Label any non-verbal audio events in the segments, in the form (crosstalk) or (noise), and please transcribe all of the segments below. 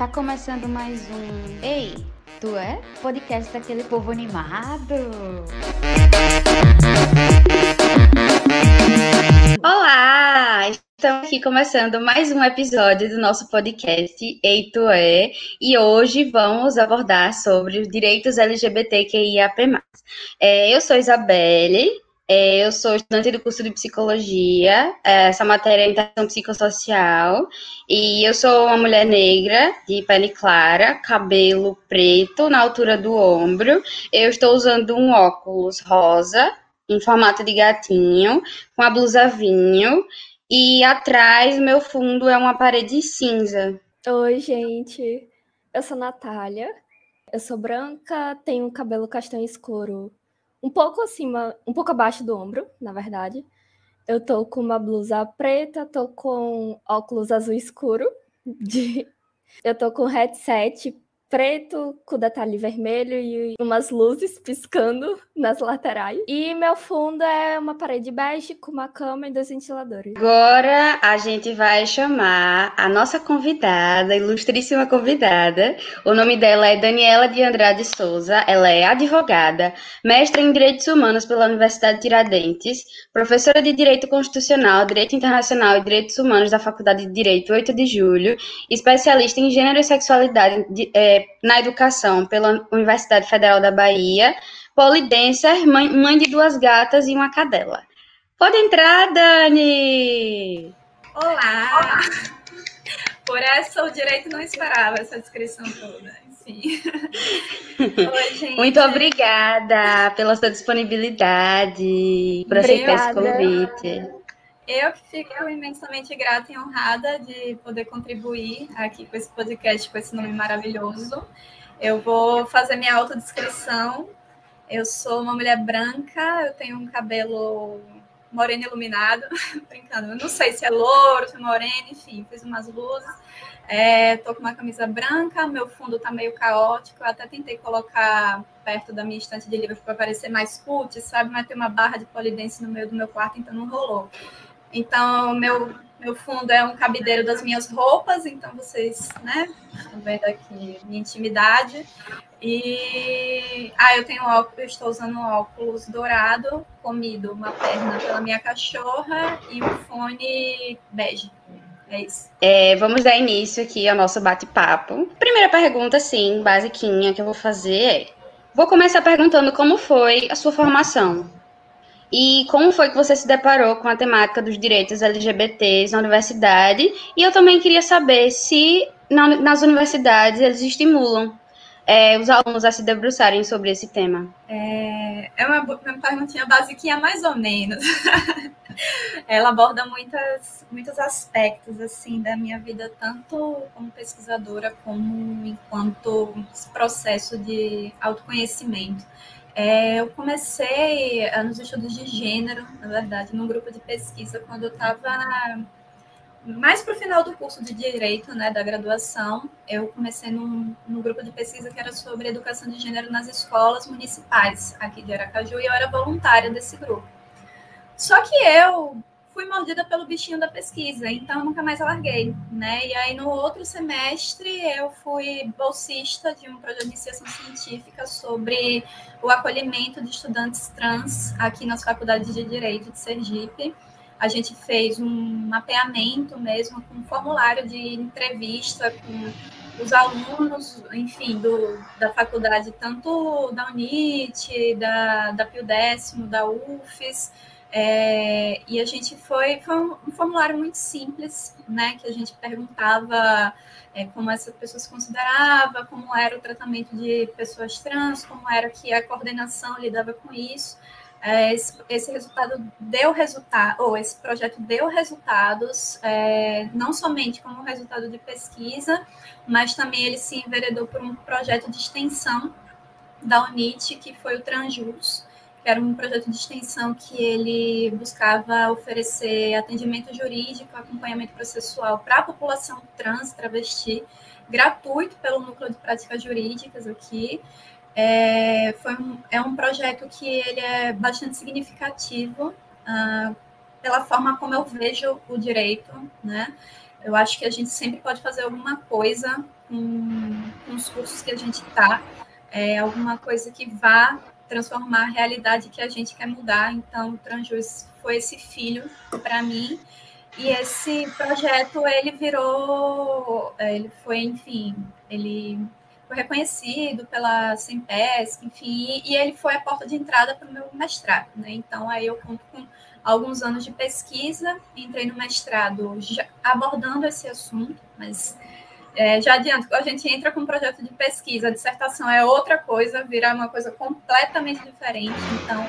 Tá começando mais um Ei, tu é? Podcast daquele povo animado. Olá! Estamos aqui começando mais um episódio do nosso podcast Ei, tu é? E hoje vamos abordar sobre os direitos LGBTQIAP+. É, eu sou Isabelle, é, eu sou estudante do curso de psicologia, é, essa matéria é interação psicossocial, e eu sou uma mulher negra, de pele clara, cabelo preto na altura do ombro. Eu estou usando um óculos rosa, em formato de gatinho, com a blusa vinho, e atrás, meu fundo é uma parede cinza. Oi, gente. Eu sou Natália. Eu sou branca, tenho cabelo castanho escuro um pouco acima, um pouco abaixo do ombro, na verdade. Eu tô com uma blusa preta, tô com óculos azul escuro. De... Eu tô com headset preto com detalhe vermelho e umas luzes piscando nas laterais. E meu fundo é uma parede bege com uma cama e dois ventiladores. Agora a gente vai chamar a nossa convidada, ilustríssima convidada. O nome dela é Daniela de Andrade Souza. Ela é advogada, mestra em Direitos Humanos pela Universidade Tiradentes, professora de Direito Constitucional, Direito Internacional e Direitos Humanos da Faculdade de Direito 8 de Julho, especialista em Gênero e Sexualidade de, é, na educação pela Universidade Federal da Bahia, polidenser, mãe, mãe de duas gatas e uma cadela. Pode entrar, Dani! Olá! Por essa o direito não esperava essa descrição toda. (laughs) Oi, gente. Muito obrigada pela sua disponibilidade, por aceitar esse convite. Eu que fico imensamente grata e honrada de poder contribuir aqui com esse podcast, com esse nome maravilhoso. Eu vou fazer minha autodescrição. Eu sou uma mulher branca, eu tenho um cabelo moreno iluminado, (laughs) brincando, eu não sei se é louro, se é moreno, enfim, fiz umas luzes. É, com uma camisa branca, meu fundo tá meio caótico, eu até tentei colocar perto da minha estante de livros para parecer mais cult, sabe? Mas tem uma barra de polidense no meio do meu quarto, então não rolou. Então, meu, meu fundo é um cabideiro das minhas roupas, então vocês, né, estão vendo aqui minha intimidade. E ah, eu tenho óculos, eu estou usando um óculos dourado, comido uma perna pela minha cachorra e um fone bege. É isso. É, vamos dar início aqui ao nosso bate-papo. Primeira pergunta, sim, basiquinha que eu vou fazer é: vou começar perguntando como foi a sua formação. E como foi que você se deparou com a temática dos direitos LGBTs na universidade? E eu também queria saber se na, nas universidades eles estimulam é, os alunos a se debruçarem sobre esse tema. É, é uma, uma perguntinha basiquinha, mais ou menos. (laughs) Ela aborda muitas, muitos aspectos assim da minha vida, tanto como pesquisadora como enquanto processo de autoconhecimento. É, eu comecei eh, nos estudos de gênero, na verdade, num grupo de pesquisa, quando eu estava mais para o final do curso de Direito, né, da graduação. Eu comecei num, num grupo de pesquisa que era sobre educação de gênero nas escolas municipais aqui de Aracaju, e eu era voluntária desse grupo. Só que eu fui mordida pelo bichinho da pesquisa, então nunca mais larguei, né? E aí no outro semestre eu fui bolsista de um projeto de iniciação científica sobre o acolhimento de estudantes trans aqui nas faculdades de Direito de Sergipe. A gente fez um mapeamento mesmo com um formulário de entrevista com os alunos, enfim, do, da faculdade, tanto da UNIT, da, da Pio Décimo, da UFES, é, e a gente foi, foi um formulário muito simples, né? Que a gente perguntava é, como essa pessoa se considerava, como era o tratamento de pessoas trans, como era que a coordenação lidava com isso. É, esse, esse, resultado deu resultado, ou esse projeto deu resultados, é, não somente como resultado de pesquisa, mas também ele se enveredou por um projeto de extensão da UNIT, que foi o Transjus, era um projeto de extensão que ele buscava oferecer atendimento jurídico, acompanhamento processual para a população trans, travesti, gratuito pelo Núcleo de Práticas Jurídicas aqui. É, foi um, é um projeto que ele é bastante significativo uh, pela forma como eu vejo o direito, né? Eu acho que a gente sempre pode fazer alguma coisa com, com os cursos que a gente está, é, alguma coisa que vá transformar a realidade que a gente quer mudar. Então, o Transjus foi esse filho para mim. E esse projeto, ele virou, é, ele foi, enfim, ele foi reconhecido pela Sempesc, enfim, e ele foi a porta de entrada para o meu mestrado, né? Então, aí eu conto com alguns anos de pesquisa, entrei no mestrado abordando esse assunto, mas é, já adianto, a gente entra com um projeto de pesquisa, a dissertação é outra coisa, virar uma coisa completamente diferente. Então,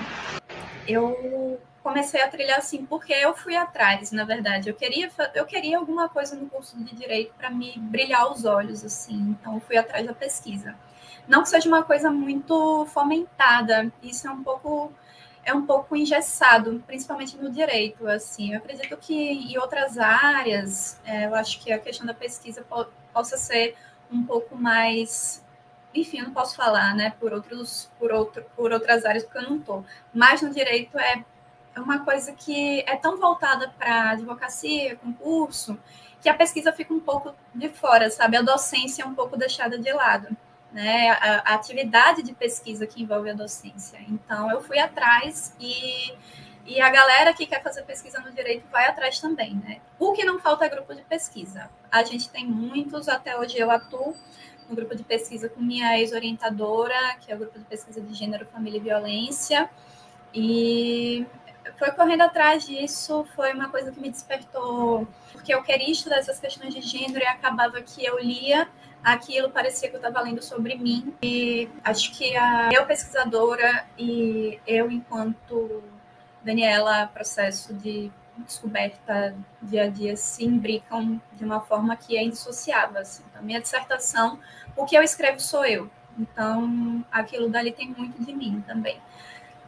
eu comecei a trilhar assim porque eu fui atrás, na verdade. Eu queria, eu queria alguma coisa no curso de direito para me brilhar os olhos, assim. Então, fui atrás da pesquisa. Não que seja uma coisa muito fomentada, isso é um pouco é um pouco engessado, principalmente no direito. Assim, eu acredito que em outras áreas, é, eu acho que a questão da pesquisa po possa ser um pouco mais, enfim, eu não posso falar, né, por outros, por outro, por outras áreas porque eu não estou. Mas no direito é uma coisa que é tão voltada para advocacia, concurso, que a pesquisa fica um pouco de fora, sabe? A docência é um pouco deixada de lado né, a, a, atividade de pesquisa que envolve a docência. Então, eu fui atrás e, e a galera que quer fazer pesquisa no direito vai atrás também. Né? O que não falta é grupo de pesquisa. A gente tem muitos, até hoje eu atuo no grupo de pesquisa com minha ex-orientadora, que é o grupo de pesquisa de gênero, família e violência. E foi correndo atrás disso, foi uma coisa que me despertou, porque eu queria estudar essas questões de gênero e acabava que eu lia aquilo parecia que eu estava lendo sobre mim. E acho que a eu pesquisadora e eu enquanto Daniela processo de descoberta dia a dia se imbricam de uma forma que é indissociável. Assim. Então, minha dissertação, o que eu escrevo sou eu. Então, aquilo dali tem muito de mim também.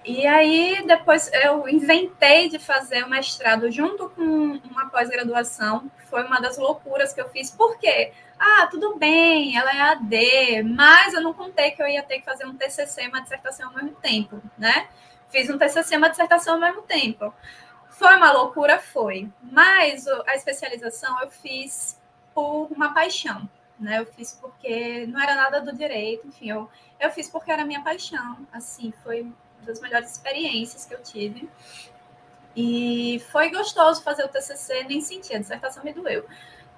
E aí, depois eu inventei de fazer o mestrado junto com uma pós-graduação. Foi uma das loucuras que eu fiz. Por quê? Ah, tudo bem, ela é AD, mas eu não contei que eu ia ter que fazer um TCC e uma dissertação ao mesmo tempo, né? Fiz um TCC e uma dissertação ao mesmo tempo. Foi uma loucura? Foi. Mas a especialização eu fiz por uma paixão, né? Eu fiz porque não era nada do direito, enfim, eu, eu fiz porque era minha paixão, assim, foi uma das melhores experiências que eu tive. E foi gostoso fazer o TCC, nem senti, a dissertação me doeu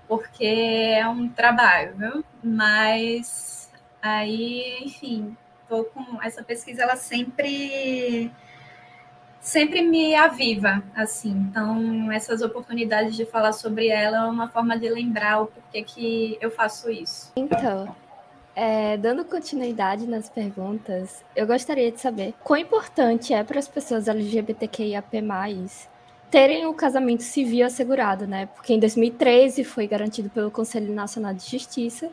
porque é um trabalho, viu? Mas aí, enfim, tô com essa pesquisa, ela sempre sempre me aviva, assim. Então, essas oportunidades de falar sobre ela é uma forma de lembrar o porquê que eu faço isso. Então, é, dando continuidade nas perguntas, eu gostaria de saber quão importante é para as pessoas LGBTQIAP+, terem o casamento civil assegurado, né? Porque em 2013 foi garantido pelo Conselho Nacional de Justiça.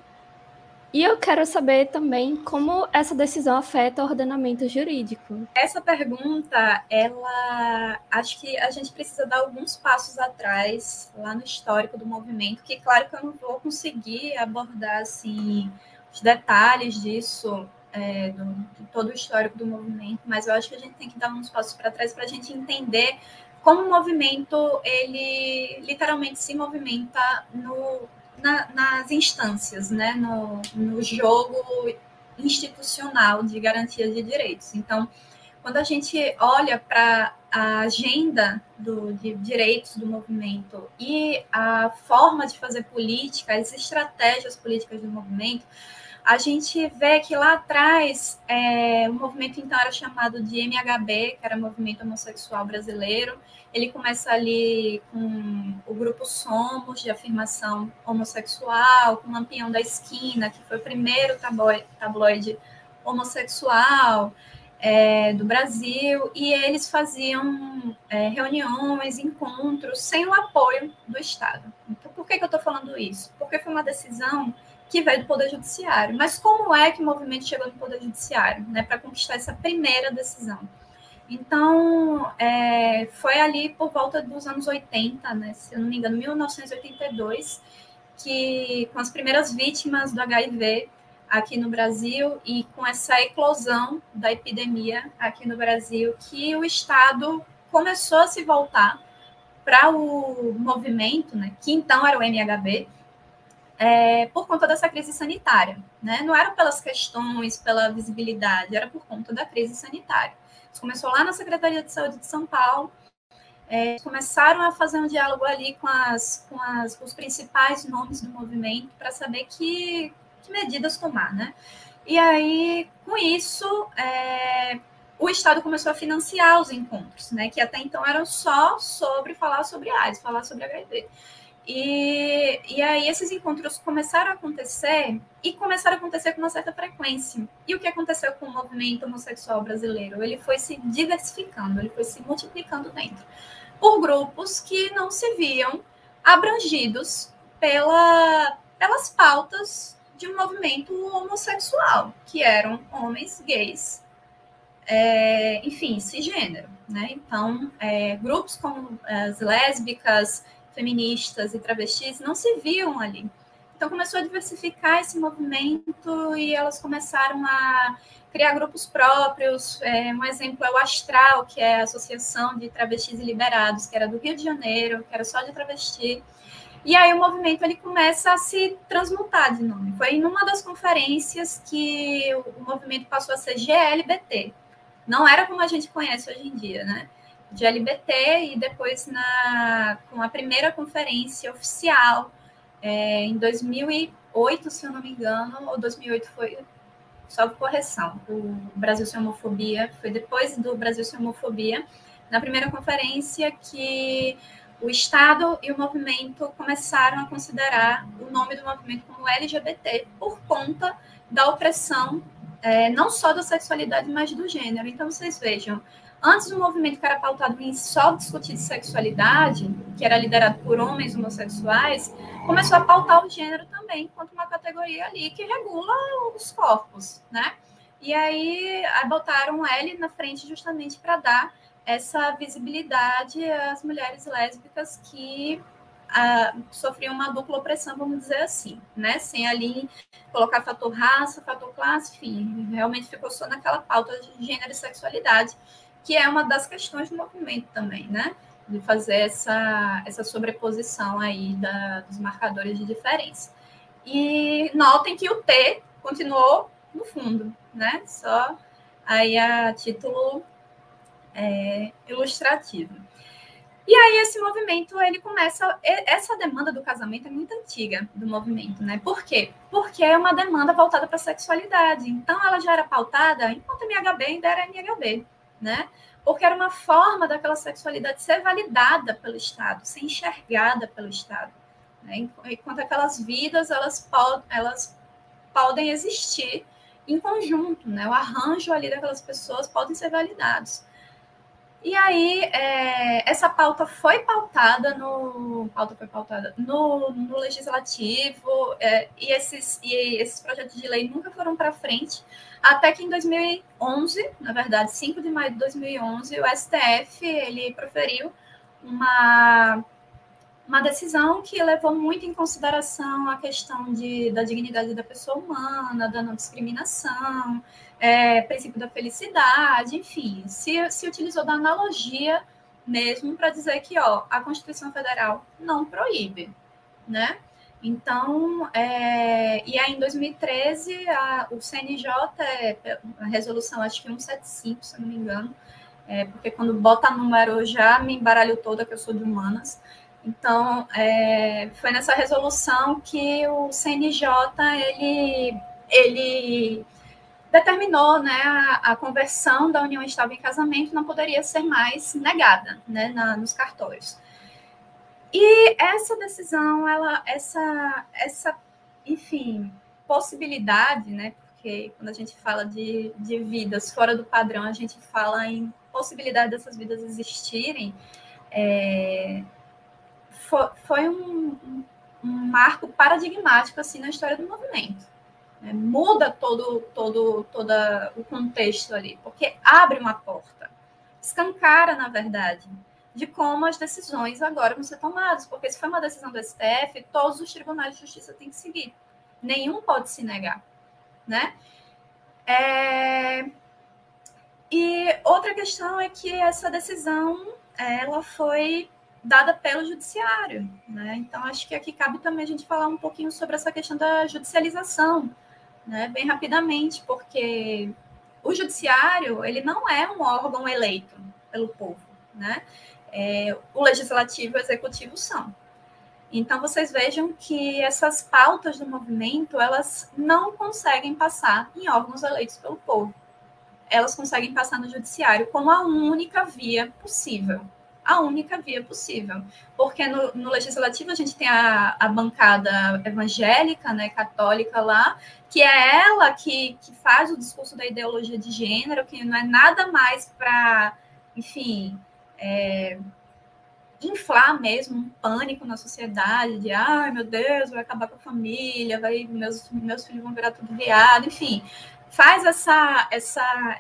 E eu quero saber também como essa decisão afeta o ordenamento jurídico. Essa pergunta, ela acho que a gente precisa dar alguns passos atrás lá no histórico do movimento, que claro que eu não vou conseguir abordar assim os detalhes disso é, do, de todo o histórico do movimento, mas eu acho que a gente tem que dar uns passos para trás para a gente entender como o movimento ele literalmente se movimenta no, na, nas instâncias, né? no, no jogo institucional de garantia de direitos. Então, quando a gente olha para a agenda do, de direitos do movimento e a forma de fazer política, as estratégias políticas do movimento, a gente vê que lá atrás é, o movimento então era chamado de MHB, que era Movimento Homossexual Brasileiro. Ele começa ali com o grupo Somos, de afirmação homossexual, com o Lampião da Esquina, que foi o primeiro tabloide, homossexual é, do Brasil, e eles faziam é, reuniões, encontros, sem o apoio do Estado. Então, por que, que eu estou falando isso? Porque foi uma decisão que veio do Poder Judiciário. Mas como é que o movimento chegou no Poder Judiciário, né, para conquistar essa primeira decisão? Então, é, foi ali por volta dos anos 80, né, se eu não me engano, 1982, que com as primeiras vítimas do HIV aqui no Brasil e com essa eclosão da epidemia aqui no Brasil, que o Estado começou a se voltar para o movimento, né, que então era o MHB, é, por conta dessa crise sanitária. Né? Não era pelas questões, pela visibilidade, era por conta da crise sanitária. Isso começou lá na Secretaria de Saúde de São Paulo, é, começaram a fazer um diálogo ali com, as, com, as, os principais nomes do movimento para saber que, que, medidas tomar, né? E aí, com isso, é, o Estado começou a financiar os encontros, né? Que até então eram só sobre falar sobre AIDS, falar sobre HIV. E, e aí esses encontros começaram a acontecer e começaram a acontecer com uma certa frequência. E o que aconteceu com o movimento homossexual brasileiro? Ele foi se diversificando, ele foi se multiplicando dentro por grupos que não se viam abrangidos pela, pelas pautas de um movimento homossexual, que eram homens gays, é, enfim, cisgênero. Né? Então, é, grupos como as lésbicas, feministas e travestis não se viam ali. Então começou a diversificar esse movimento e elas começaram a criar grupos próprios. É, um exemplo é o Astral, que é a Associação de Travestis e Liberados, que era do Rio de Janeiro, que era só de travesti. E aí o movimento ele começa a se transmutar de nome. Foi numa das conferências que o movimento passou a ser GLBT. Não era como a gente conhece hoje em dia, né? De LBT e depois na, com a primeira conferência oficial é, em 2008, se eu não me engano, ou 2008 foi, só correção, o Brasil Sem Homofobia, foi depois do Brasil Sem Homofobia, na primeira conferência que o Estado e o movimento começaram a considerar o nome do movimento como LGBT por conta da opressão, é, não só da sexualidade, mas do gênero. Então, vocês vejam, Antes, o movimento que era pautado em só discutir sexualidade, que era liderado por homens homossexuais, começou a pautar o gênero também, enquanto uma categoria ali que regula os corpos, né? E aí botaram L na frente justamente para dar essa visibilidade às mulheres lésbicas que sofriam uma dupla opressão, vamos dizer assim, né? Sem ali colocar fator raça, fator classe, enfim, realmente ficou só naquela pauta de gênero e sexualidade que é uma das questões do movimento também, né? De fazer essa, essa sobreposição aí da, dos marcadores de diferença. E notem que o T continuou no fundo, né? Só aí a título é, ilustrativo. E aí esse movimento, ele começa, essa demanda do casamento é muito antiga do movimento, né? Por quê? Porque é uma demanda voltada para a sexualidade. Então ela já era pautada enquanto MHB ainda era MHB né? Porque era uma forma daquela sexualidade ser validada pelo Estado, ser enxergada pelo Estado. Né? Enquanto aquelas vidas elas, elas podem existir em conjunto, né? O arranjo ali daquelas pessoas podem ser validados. E aí, é, essa pauta foi pautada no pauta foi pautada no, no legislativo é, e esses e esses projetos de lei nunca foram para frente até que em 2011, na verdade, 5 de maio de 2011, o STF ele proferiu uma uma decisão que levou muito em consideração a questão de, da dignidade da pessoa humana, da não discriminação, é, princípio da felicidade, enfim, se, se utilizou da analogia mesmo para dizer que ó, a Constituição Federal não proíbe, né? Então, é, e aí em 2013, a, o CNJ, a resolução acho que 175, se não me engano, é, porque quando bota número já me embaralho toda, que eu sou de humanas, então, é, foi nessa resolução que o CNJ ele, ele determinou né, a, a, conversão da união estável em casamento não poderia ser mais negada né, na, nos cartórios. E essa decisão, ela, essa, essa, enfim, possibilidade, né, porque quando a gente fala de, de vidas fora do padrão, a gente fala em possibilidade dessas vidas existirem, é, foi, foi um, um, marco paradigmático assim na história do movimento. Né? Muda todo, todo, todo o contexto ali, porque abre uma porta, escancara, na verdade, de como as decisões agora vão ser tomadas, porque se foi uma decisão do STF, todos os tribunais de justiça têm que seguir. Nenhum pode se negar, né? É... E outra questão é que essa decisão ela foi dada pelo judiciário, né? Então acho que aqui cabe também a gente falar um pouquinho sobre essa questão da judicialização, né? Bem rapidamente, porque o judiciário ele não é um órgão eleito pelo povo, né? É, o legislativo e o executivo são. Então vocês vejam que essas pautas do movimento elas não conseguem passar em órgãos eleitos pelo povo. Elas conseguem passar no judiciário como a única via possível, a única via possível. Porque no, no legislativo a gente tem a, a, bancada evangélica, né, católica lá, que é ela que, que faz o discurso da ideologia de gênero, que não é nada mais para, enfim, é, inflar mesmo um pânico na sociedade, de ai meu Deus, vai acabar com a família, vai, meus, meus filhos vão virar tudo viado, enfim, faz essa, essa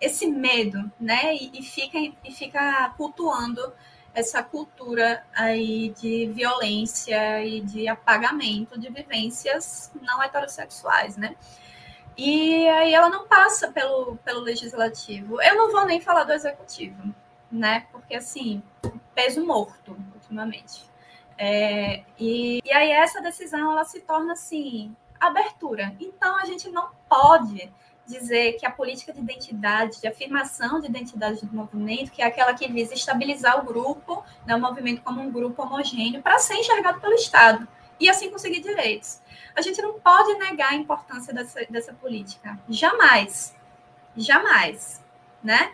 esse medo, né? E, e, fica, e fica cultuando essa cultura aí de violência e de apagamento de vivências não heterossexuais, né? E aí ela não passa pelo, pelo legislativo. Eu não vou nem falar do executivo, né? Porque assim, peso morto ultimamente. É, e, e aí essa decisão ela se torna assim abertura. Então a gente não pode dizer que a política de identidade, de afirmação de identidade do movimento, que é aquela que visa estabilizar o grupo, né, o movimento como um grupo homogêneo, para ser enxergado pelo Estado e assim conseguir direitos. A gente não pode negar a importância dessa, dessa política. Jamais. Jamais. Né?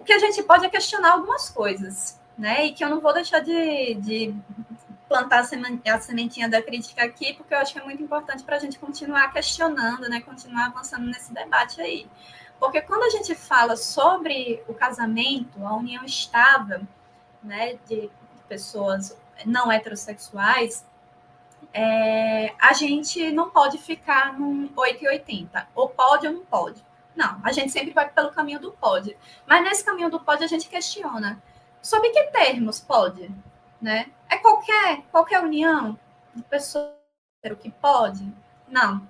O que a gente pode é questionar algumas coisas, né? E que eu não vou deixar de, de plantar a sementinha da crítica aqui, porque eu acho que é muito importante para a gente continuar questionando, né, continuar avançando nesse debate aí. Porque quando a gente fala sobre o casamento, a união estável, né, de pessoas não heterossexuais, é, a gente não pode ficar num 880, ou pode ou não pode. Não, a gente sempre vai pelo caminho do pode. Mas nesse caminho do pode a gente questiona. Sob que termos pode? Né? É qualquer, qualquer união de pessoas que pode? Não.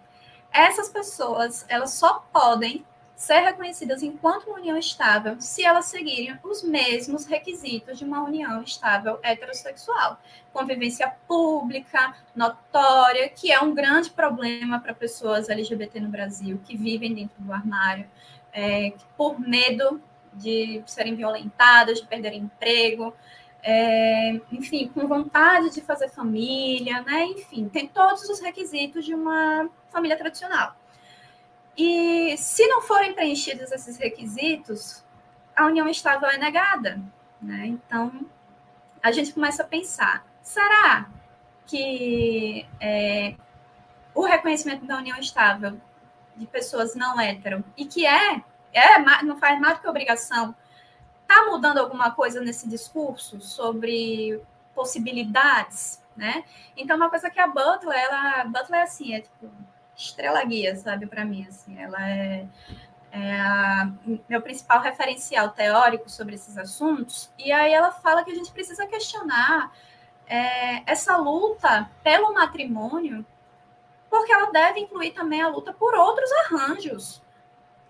Essas pessoas, elas só podem ser reconhecidas enquanto uma união estável se elas seguirem os mesmos requisitos de uma união estável heterossexual. Convivência pública, notória, que é um grande problema para pessoas LGBT no Brasil, que vivem dentro do armário, é, por medo de serem violentadas, de perderem emprego, é, enfim, com vontade de fazer família, né? Enfim, tem todos os requisitos de uma família tradicional. E se não forem preenchidos esses requisitos, a união estável é negada, né? Então, a gente começa a pensar: será que é, o reconhecimento da união estável de pessoas não hétero, e que é, é não faz mais do que obrigação Está mudando alguma coisa nesse discurso sobre possibilidades, né? Então, uma coisa que a Butler, ela, Butler é assim, é tipo estrela guia, sabe, para mim, assim, ela é, é a, meu principal referencial teórico sobre esses assuntos. E aí ela fala que a gente precisa questionar é, essa luta pelo matrimônio, porque ela deve incluir também a luta por outros arranjos,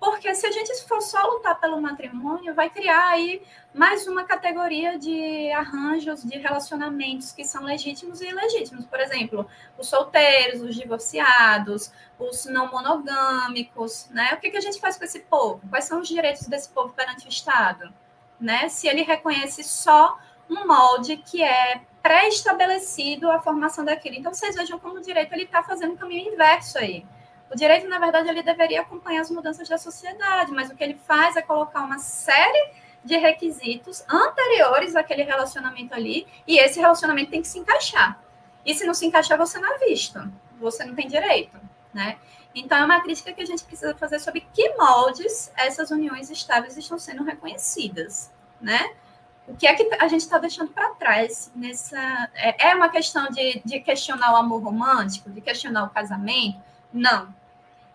porque se a gente for só lutar pelo matrimônio, vai criar aí mais uma categoria de arranjos de relacionamentos que são legítimos e ilegítimos. Por exemplo, os solteiros, os divorciados, os não monogâmicos, né? O que, que a gente faz com esse povo? Quais são os direitos desse povo perante o Estado? Né? Se ele reconhece só um molde que é pré-estabelecido a formação daquilo. Então, vocês vejam como o direito está fazendo um caminho inverso aí. O direito, na verdade, ele deveria acompanhar as mudanças da sociedade, mas o que ele faz é colocar uma série de requisitos anteriores àquele relacionamento ali, e esse relacionamento tem que se encaixar. E se não se encaixar, você não é visto, você não tem direito, né? Então, é uma crítica que a gente precisa fazer sobre que moldes essas uniões estáveis estão sendo reconhecidas, né? O que é que a gente está deixando para trás nessa. É, é uma questão de, de questionar o amor romântico, de questionar o casamento? Não.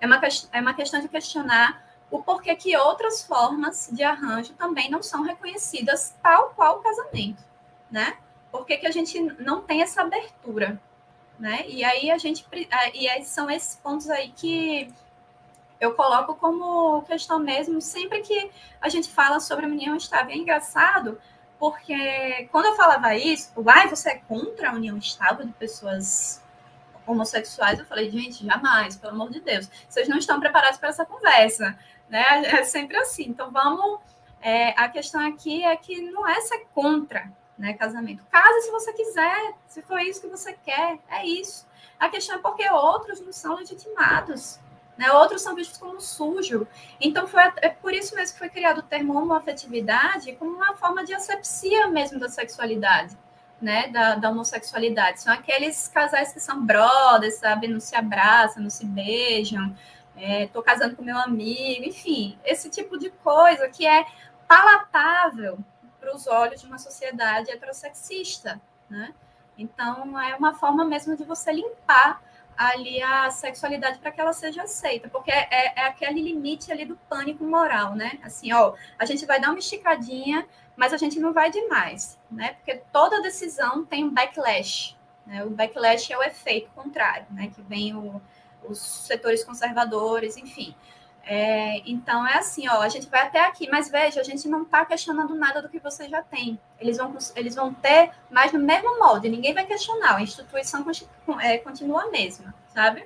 É uma, é uma questão de questionar o porquê que outras formas de arranjo também não são reconhecidas tal qual o casamento, né? Por que, que a gente não tem essa abertura, né? E aí a gente e são esses pontos aí que eu coloco como questão mesmo sempre que a gente fala sobre a união estável. É engraçado porque quando eu falava isso, uai, você é contra a união estável de pessoas homossexuais? Eu falei, gente, jamais, pelo amor de Deus. Vocês não estão preparados para essa conversa, né? É sempre assim. Então, vamos... É, a questão aqui é que não é ser contra né, casamento. Case se você quiser, se for isso que você quer, é isso. A questão é porque outros não são legitimados. Né? Outros são vistos como sujo. Então, foi, é por isso mesmo que foi criado o termo homoafetividade como uma forma de asepsia mesmo da sexualidade, né? Da, da, homossexualidade. São aqueles casais que são brothers, sabe? Não se abraçam, não se beijam. Estou é, casando com meu amigo, enfim, esse tipo de coisa que é palatável para os olhos de uma sociedade heterossexista, né? Então, é uma forma mesmo de você limpar ali a sexualidade para que ela seja aceita, porque é, é, aquele limite ali do pânico moral, né? Assim, ó, a gente vai dar uma esticadinha, mas a gente não vai demais, né? Porque toda decisão tem um backlash, né? O backlash é o efeito contrário, né? Que vem o, os setores conservadores, enfim. É, então é assim, ó, a gente vai até aqui, mas veja, a gente não está questionando nada do que você já tem. Eles vão, eles vão ter mais no mesmo molde, ninguém vai questionar, a instituição é, continua a mesma, sabe?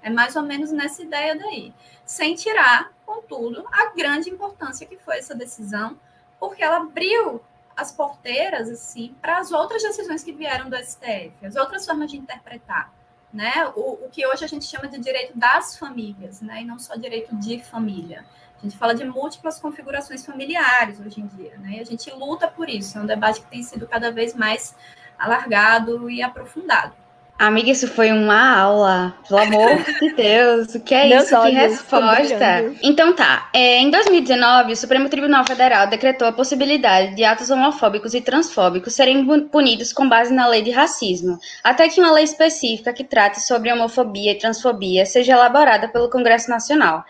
É mais ou menos nessa ideia daí. Sem tirar, contudo, a grande importância que foi essa decisão, porque ela abriu as porteiras assim para as outras decisões que vieram do STF, as outras formas de interpretar né? O, o, que hoje a gente chama de direito das famílias, né? E não só direito de família. A gente fala de múltiplas configurações familiares hoje em dia, né? E a gente luta por isso. É um debate que tem sido cada vez mais alargado e aprofundado. Amiga, isso foi uma aula. Pelo amor (laughs) de Deus, o que é Meus isso? Que resposta. Então tá. É, em 2019, o Supremo Tribunal Federal decretou a possibilidade de atos homofóbicos e transfóbicos serem punidos com base na lei de racismo, até que uma lei específica que trate sobre homofobia e transfobia seja elaborada pelo Congresso Nacional.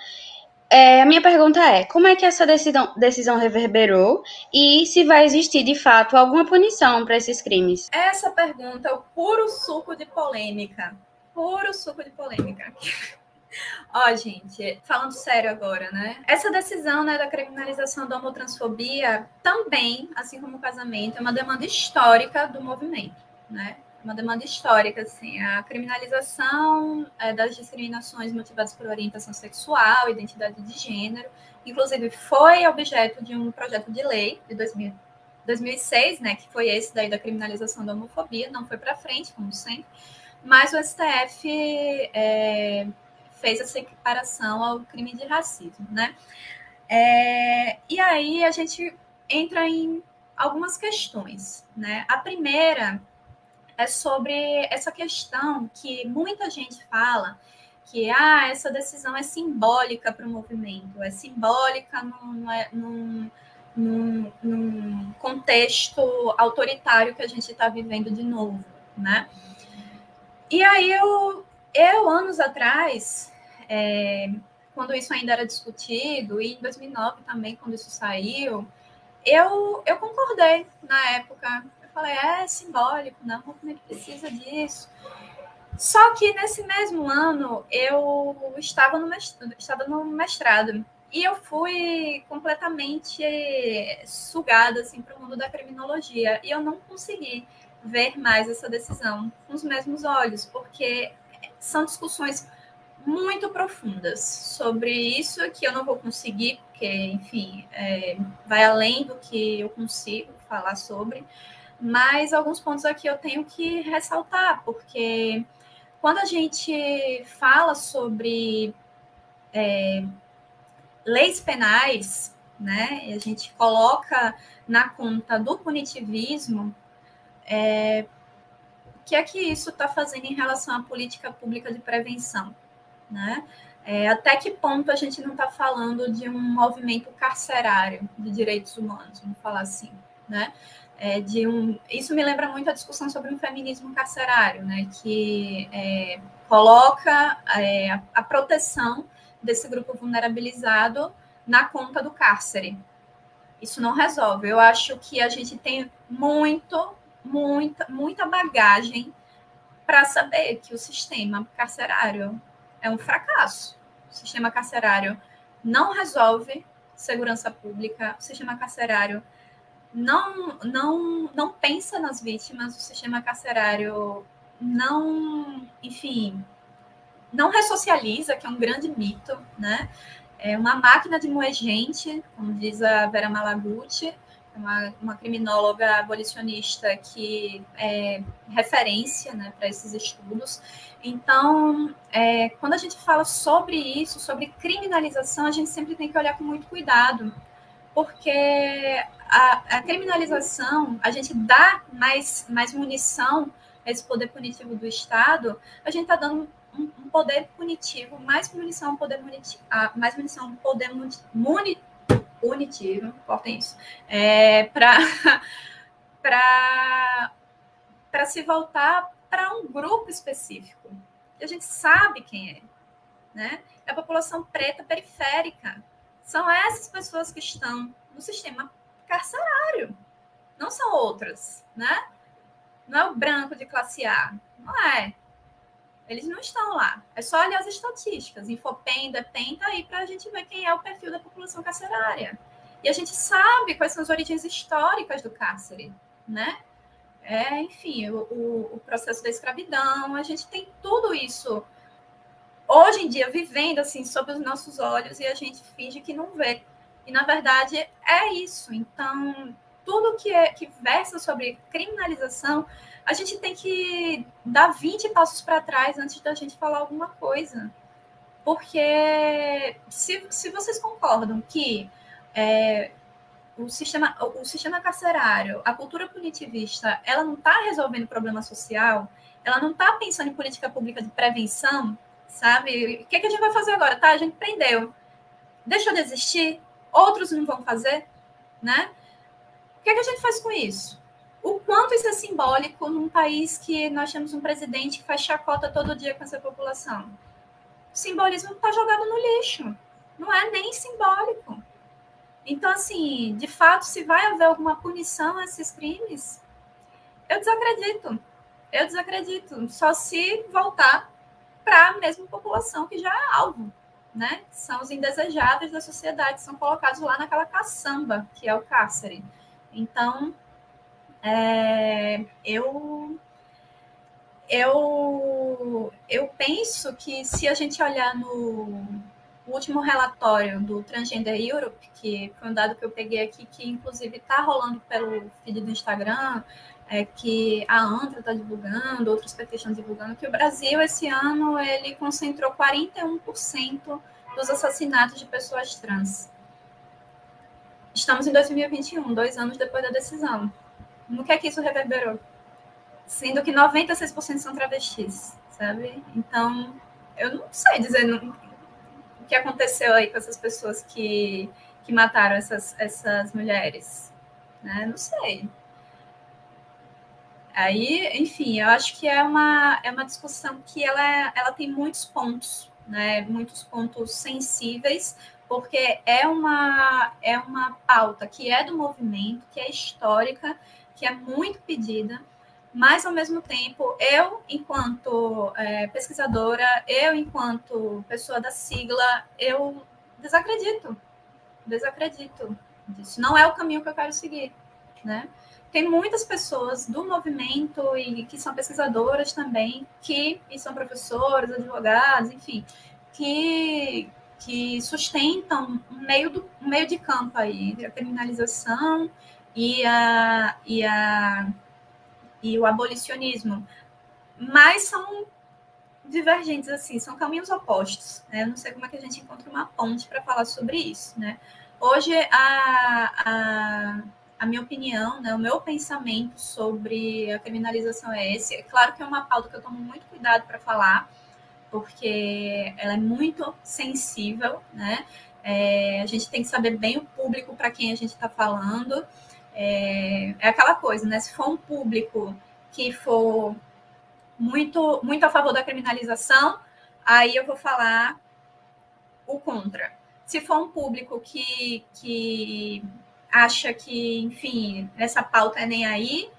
É, a minha pergunta é: como é que essa decisão, decisão reverberou e se vai existir de fato alguma punição para esses crimes? Essa pergunta é o puro suco de polêmica. Puro suco de polêmica. (laughs) Ó, oh, gente, falando sério agora, né? Essa decisão né, da criminalização da homotransfobia também, assim como o casamento, é uma demanda histórica do movimento, né? Uma demanda histórica, assim, a criminalização é, das discriminações motivadas por orientação sexual, identidade de gênero, inclusive foi objeto de um projeto de lei de 2000, 2006, né, que foi esse daí da criminalização da homofobia, não foi para frente, como sempre, mas o STF é, fez essa equiparação ao crime de racismo, né? É, e aí a gente entra em algumas questões, né? A primeira é sobre essa questão que muita gente fala que ah, essa decisão é simbólica para o movimento, é simbólica num, é, num, num, num contexto autoritário que a gente está vivendo de novo, né? E aí eu, eu anos atrás, é, quando isso ainda era discutido, e em 2009 também, quando isso saiu, eu, eu concordei na época falei, é simbólico, né? O movimento precisa disso. Só que nesse mesmo ano eu estava no mestrado, estava no mestrado e eu fui completamente sugada assim para o mundo da criminologia e eu não consegui ver mais essa decisão com os mesmos olhos, porque são discussões muito profundas sobre isso que eu não vou conseguir, porque, enfim, é, vai além do que eu consigo falar sobre. Mas alguns pontos aqui eu tenho que ressaltar, porque quando a gente fala sobre é, leis penais, né, a gente coloca na conta do punitivismo, é, o que é que isso está fazendo em relação à política pública de prevenção? Né? É, até que ponto a gente não está falando de um movimento carcerário de direitos humanos, vamos falar assim, né? É, de um. Isso me lembra muito a discussão sobre um feminismo carcerário, né, que é, coloca é, a, a proteção desse grupo vulnerabilizado na conta do cárcere. Isso não resolve. Eu acho que a gente tem muito, muita, muita bagagem para saber que o sistema carcerário é um fracasso. O sistema carcerário não resolve segurança pública, o sistema carcerário não, não, não pensa nas vítimas, o sistema carcerário não, enfim, não ressocializa, que é um grande mito, né? É uma máquina de moer gente, como diz a Vera Malaguti, uma, uma criminóloga abolicionista que é referência né, para esses estudos. Então, é, quando a gente fala sobre isso, sobre criminalização, a gente sempre tem que olhar com muito cuidado, porque a, a criminalização, a gente dá mais, mais munição a esse poder punitivo do Estado, a gente está dando um, um, poder punitivo, mais munição, poder munitivo, mais munição, poder muni, punitivo, cortem isso, é, para (laughs) se voltar para um grupo específico. E a gente sabe quem é. Né? É a população preta periférica. São essas pessoas que estão no sistema carcerário. Não são outras, né? Não é o branco de classe A. Não é. Eles não estão lá. É só olhar as estatísticas. Infopem, Depem, tá aí para a gente ver quem é o perfil da população carcerária. E a gente sabe quais são as origens históricas do cárcere, né? É, enfim, o, o, o processo da escravidão, a gente tem tudo isso hoje em dia vivendo assim sob os nossos olhos e a gente finge que não vê. E na verdade é isso. Então, tudo que é que versa sobre criminalização a gente tem que dar 20 passos para trás antes da gente falar alguma coisa. Porque se, se vocês concordam que é, o, sistema, o sistema carcerário, a cultura punitivista, ela não está resolvendo problema social, ela não está pensando em política pública de prevenção, sabe? O que, é que a gente vai fazer agora? Tá, a gente prendeu. Deixa eu desistir? Outros não vão fazer, né? O que, é que a gente faz com isso? o quanto isso é simbólico num país que nós temos um presidente que faz chacota todo dia com essa população. O simbolismo está jogado no lixo. Não é nem simbólico. Então, assim, de fato, se vai haver alguma punição a esses crimes, eu desacredito. Eu desacredito. Só se voltar para a mesma população que já é alvo, né? São os indesejáveis da sociedade, são colocados lá naquela caçamba, que é o cárcere. Então, é, eu, eu, eu penso que se a gente olhar no último relatório do Transgender Europe, que foi um dado que eu peguei aqui, que inclusive está rolando pelo feed do Instagram, é, que a ANTRA está divulgando, outros PT estão divulgando, que o Brasil, esse ano, ele concentrou 41% dos assassinatos de pessoas trans. Estamos em 2021, dois anos depois da decisão. No que é que isso reverberou? Sendo que 96% são travestis, sabe? Então, eu não sei dizer o que aconteceu aí com essas pessoas que, que mataram essas, essas mulheres. Né? Não sei. Aí, enfim, eu acho que é uma, é uma discussão que ela, ela tem muitos pontos, né? muitos pontos sensíveis, porque é uma, é uma pauta que é do movimento, que é histórica, que é muito pedida, mas ao mesmo tempo, eu, enquanto é, pesquisadora, eu, enquanto pessoa da sigla, eu desacredito, desacredito disso. Não é o caminho que eu quero seguir, né? Tem muitas pessoas do movimento e que são pesquisadoras também, que e são professores, advogados, enfim, que que sustentam um meio do um meio de campo aí entre a criminalização e, a, e, a, e o abolicionismo, mas são divergentes, assim, são caminhos opostos. Né? Eu não sei como é que a gente encontra uma ponte para falar sobre isso. Né? Hoje, a, a, a minha opinião, né, o meu pensamento sobre a criminalização é esse. É claro que é uma pauta que eu tomo muito cuidado para falar, porque ela é muito sensível, né? É, a gente tem que saber bem o público para quem a gente está falando. É, é aquela coisa, né? Se for um público que for muito, muito a favor da criminalização, aí eu vou falar o contra. Se for um público que, que acha que, enfim, essa pauta é nem aí,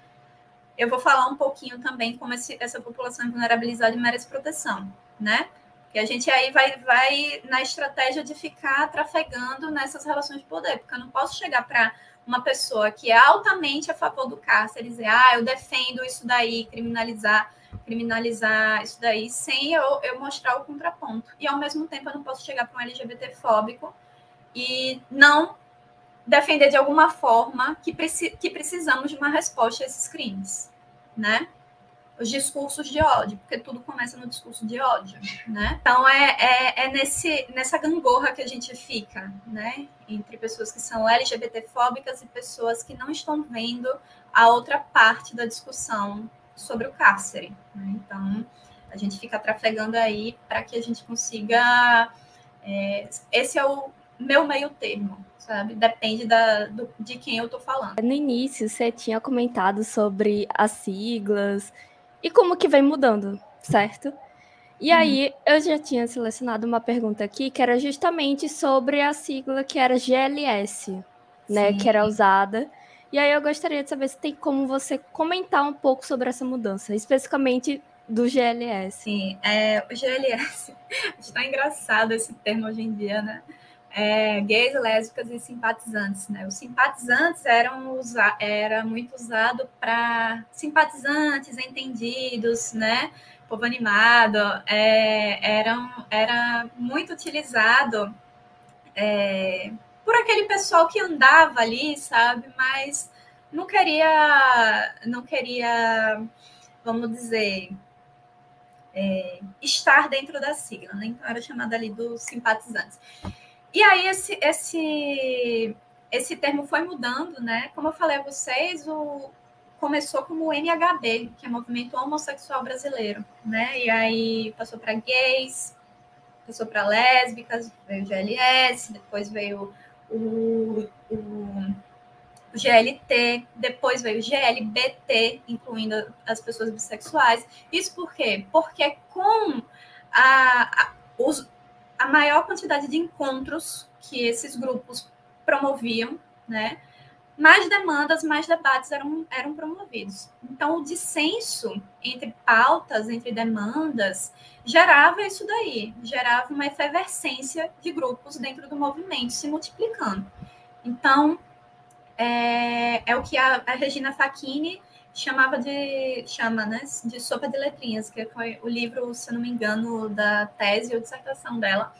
eu vou falar um pouquinho também como esse, essa população vulnerabilizada merece proteção, né? Que a gente aí vai, vai na estratégia de ficar trafegando nessas relações de poder, porque eu não posso chegar para uma pessoa que é altamente a favor do cárcere e dizer, ah, eu defendo isso daí, criminalizar, criminalizar isso daí, sem eu, eu mostrar o contraponto. E ao mesmo tempo eu não posso chegar para um LGBT fóbico e não defender de alguma forma que, preci que precisamos de uma resposta a esses crimes, né? os discursos de ódio, porque tudo começa no discurso de ódio, né? Então é, é, é, nesse, nessa gangorra que a gente fica, né? Entre pessoas que são LGBTfóbicas e pessoas que não estão vendo a outra parte da discussão sobre o cárcere. Né? Então a gente fica trafegando aí para que a gente consiga. É, esse é o meu meio termo, sabe? Depende da, do, de quem eu estou falando. No início, você tinha comentado sobre as siglas e como que vem mudando, certo? E uhum. aí eu já tinha selecionado uma pergunta aqui que era justamente sobre a sigla que era GLS, né, Sim. que era usada. E aí eu gostaria de saber se tem como você comentar um pouco sobre essa mudança, especificamente do GLS. Sim, é, o GLS, está (laughs) engraçado esse termo hoje em dia, né? É, gays, lésbicas e simpatizantes, né? Os simpatizantes eram usa era muito usado para simpatizantes, entendidos, né? Povo animado, é, eram, era muito utilizado é, por aquele pessoal que andava ali, sabe? Mas não queria, não queria, vamos dizer, é, estar dentro da sigla, né? Então era chamada ali dos simpatizantes. E aí esse, esse, esse termo foi mudando, né? Como eu falei a vocês, o, começou como MHB, que é Movimento Homossexual Brasileiro, né? E aí passou para gays, passou para lésbicas, veio o GLS, depois veio o, o, o, GLT, depois veio o GLBT, incluindo as pessoas bissexuais. Isso por quê? Porque com a, a os, a maior quantidade de encontros que esses grupos promoviam, né? Mais demandas, mais debates eram, eram promovidos. Então, o dissenso entre pautas, entre demandas, gerava isso daí, gerava uma efervescência de grupos dentro do movimento se multiplicando. Então, é, é o que a, a Regina Facchini chamava de chama, né, de sopa de letrinhas, que foi o livro, se não me engano, da tese ou dissertação dela,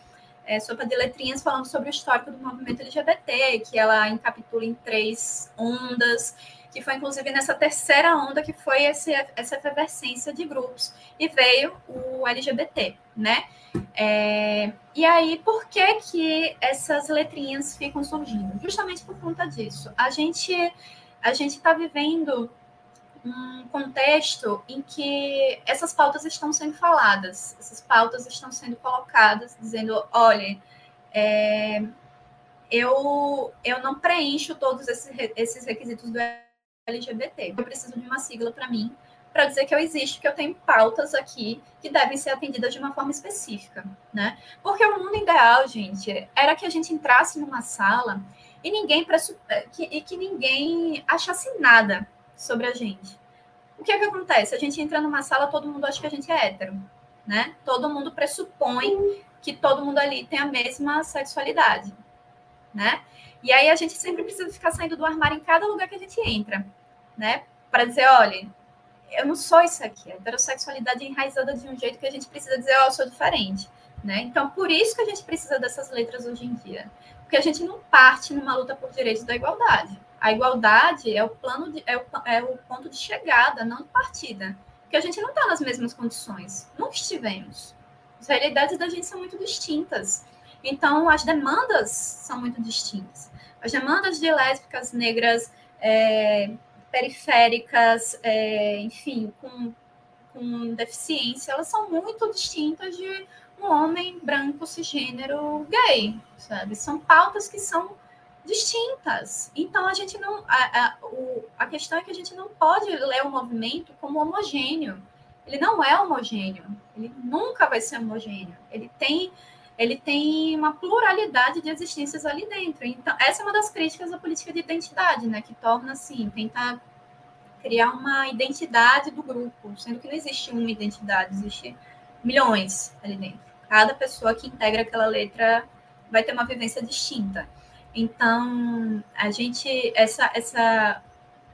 é, sopa de letrinhas falando sobre o histórico do movimento LGBT, que ela encapitula em três ondas, que foi inclusive nessa terceira onda que foi esse, essa efervescência de grupos e veio o LGBT, né? É, e aí, por que que essas letrinhas ficam surgindo? Justamente por conta disso. A gente a gente está vivendo um contexto em que essas pautas estão sendo faladas, essas pautas estão sendo colocadas, dizendo, olha, é, eu, eu não preencho todos esses, esses requisitos do LGBT, eu preciso de uma sigla para mim, para dizer que eu existo, que eu tenho pautas aqui que devem ser atendidas de uma forma específica, né? Porque o mundo ideal, gente, era que a gente entrasse numa sala e ninguém que, e que ninguém achasse nada sobre a gente. O que é que acontece? A gente entra numa sala, todo mundo acha que a gente é hétero, né? Todo mundo pressupõe que todo mundo ali tem a mesma sexualidade, né? E aí a gente sempre precisa ficar saindo do armário em cada lugar que a gente entra, né? Para dizer, olha, eu não sou isso aqui. A heterossexualidade é enraizada de um jeito que a gente precisa dizer, ó, oh, eu sou diferente, né? Então, por isso que a gente precisa dessas letras hoje em dia. Porque a gente não parte numa luta por direitos da igualdade. A igualdade é o plano de, é, o, é o ponto de chegada, não de partida. Porque a gente não está nas mesmas condições. Nunca estivemos. As realidades da gente são muito distintas. Então, as demandas são muito distintas. As demandas de lésbicas, negras, é, periféricas, é, enfim, com, com deficiência, elas são muito distintas de um homem branco, cisgênero, gay, sabe? São pautas que são distintas. Então a gente não. A, a, o, a questão é que a gente não pode ler o movimento como homogêneo. Ele não é homogêneo. Ele nunca vai ser homogêneo. Ele tem, ele tem uma pluralidade de existências ali dentro. Então, essa é uma das críticas da política de identidade, né? Que torna assim, tentar criar uma identidade do grupo, sendo que não existe uma identidade, existe milhões ali dentro. Cada pessoa que integra aquela letra vai ter uma vivência distinta. Então, a gente, essa, essa,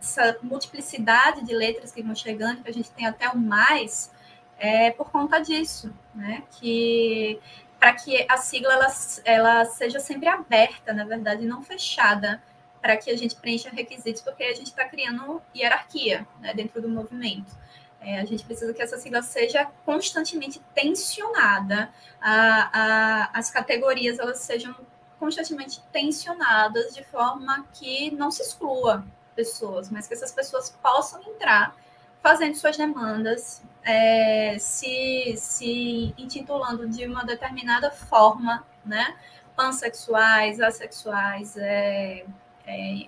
essa multiplicidade de letras que vão chegando, que a gente tem até o mais, é por conta disso, né? Que para que a sigla ela, ela seja sempre aberta, na verdade, não fechada, para que a gente preencha requisitos, porque a gente está criando hierarquia né, dentro do movimento. É, a gente precisa que essa sigla seja constantemente tensionada, a, a, as categorias elas sejam constantemente tensionadas de forma que não se exclua pessoas, mas que essas pessoas possam entrar fazendo suas demandas, é, se, se intitulando de uma determinada forma, né? Pansexuais, assexuais, é, é,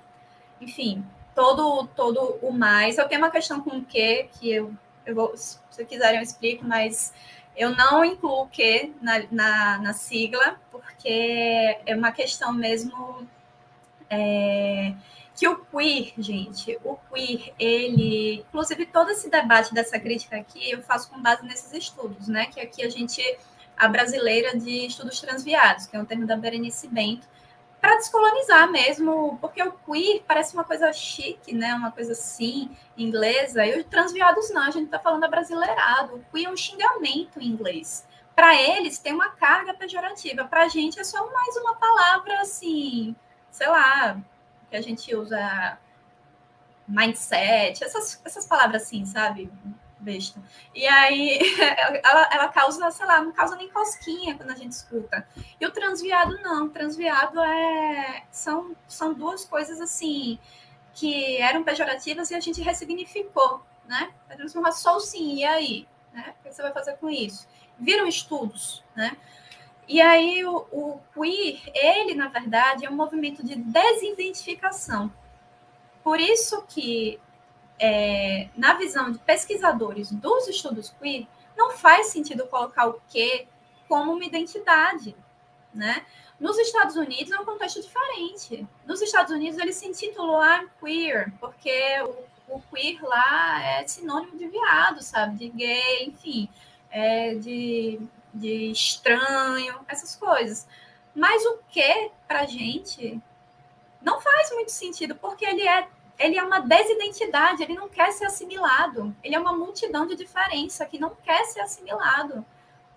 enfim, todo, todo o mais. Eu tenho uma questão com o que, que eu, eu vou, se quiserem eu explico, mas eu não incluo o que na, na, na sigla, porque é uma questão mesmo é, que o queer, gente, o queer, ele, inclusive todo esse debate dessa crítica aqui, eu faço com base nesses estudos, né? Que aqui a gente, a brasileira de estudos transviados, que é um termo da Berenice Bento, para descolonizar mesmo, porque o queer parece uma coisa chique, né? Uma coisa assim, inglesa, e os transviados não, a gente está falando brasileirado. O queer é um xingamento em inglês. Para eles tem uma carga pejorativa, para a gente é só mais uma palavra assim, sei lá, que a gente usa mindset, essas, essas palavras assim, sabe? Besta. E aí (laughs) ela, ela causa, sei lá, não causa nem cosquinha quando a gente escuta. E o transviado não, o transviado é são, são duas coisas assim que eram pejorativas e a gente ressignificou, né? A transformar só sim, e aí? Né? O que você vai fazer com isso? Viram estudos, né? E aí o, o queer, ele, na verdade, é um movimento de desidentificação. Por isso que é, na visão de pesquisadores dos estudos queer, não faz sentido colocar o que como uma identidade, né? Nos Estados Unidos é um contexto diferente. Nos Estados Unidos ele se intitulou I'm queer, porque o, o queer lá é sinônimo de viado, sabe? De gay, enfim, é, de, de estranho, essas coisas. Mas o que para gente não faz muito sentido, porque ele é ele é uma desidentidade, ele não quer ser assimilado. Ele é uma multidão de diferença que não quer ser assimilado.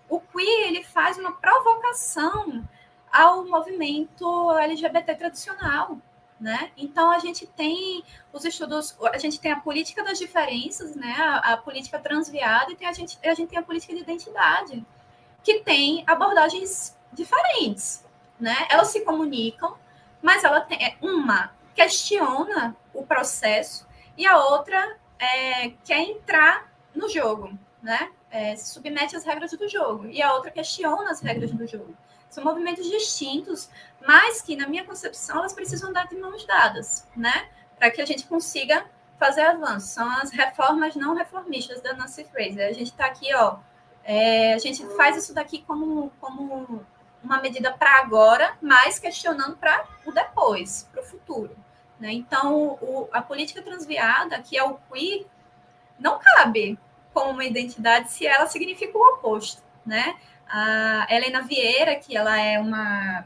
O queer ele faz uma provocação ao movimento LGBT tradicional, né? Então a gente tem os estudos, a gente tem a política das diferenças, né? A, a política transviada e tem a gente a gente tem a política de identidade, que tem abordagens diferentes, né? Elas se comunicam, mas ela tem é, uma questiona o processo e a outra é, quer entrar no jogo, né? É, se submete às regras do jogo e a outra questiona as regras do jogo. São movimentos distintos, mas que, na minha concepção, elas precisam andar de mãos dadas, né? Para que a gente consiga fazer avanço. São as reformas não reformistas da Nancy Fraser. A gente está aqui, ó. É, a gente faz isso daqui como, como uma medida para agora, mas questionando para o depois, para o futuro. Né? Então, o, a política transviada, que é o queer, não cabe como uma identidade se ela significa o oposto. Né? A Helena Vieira, que ela é uma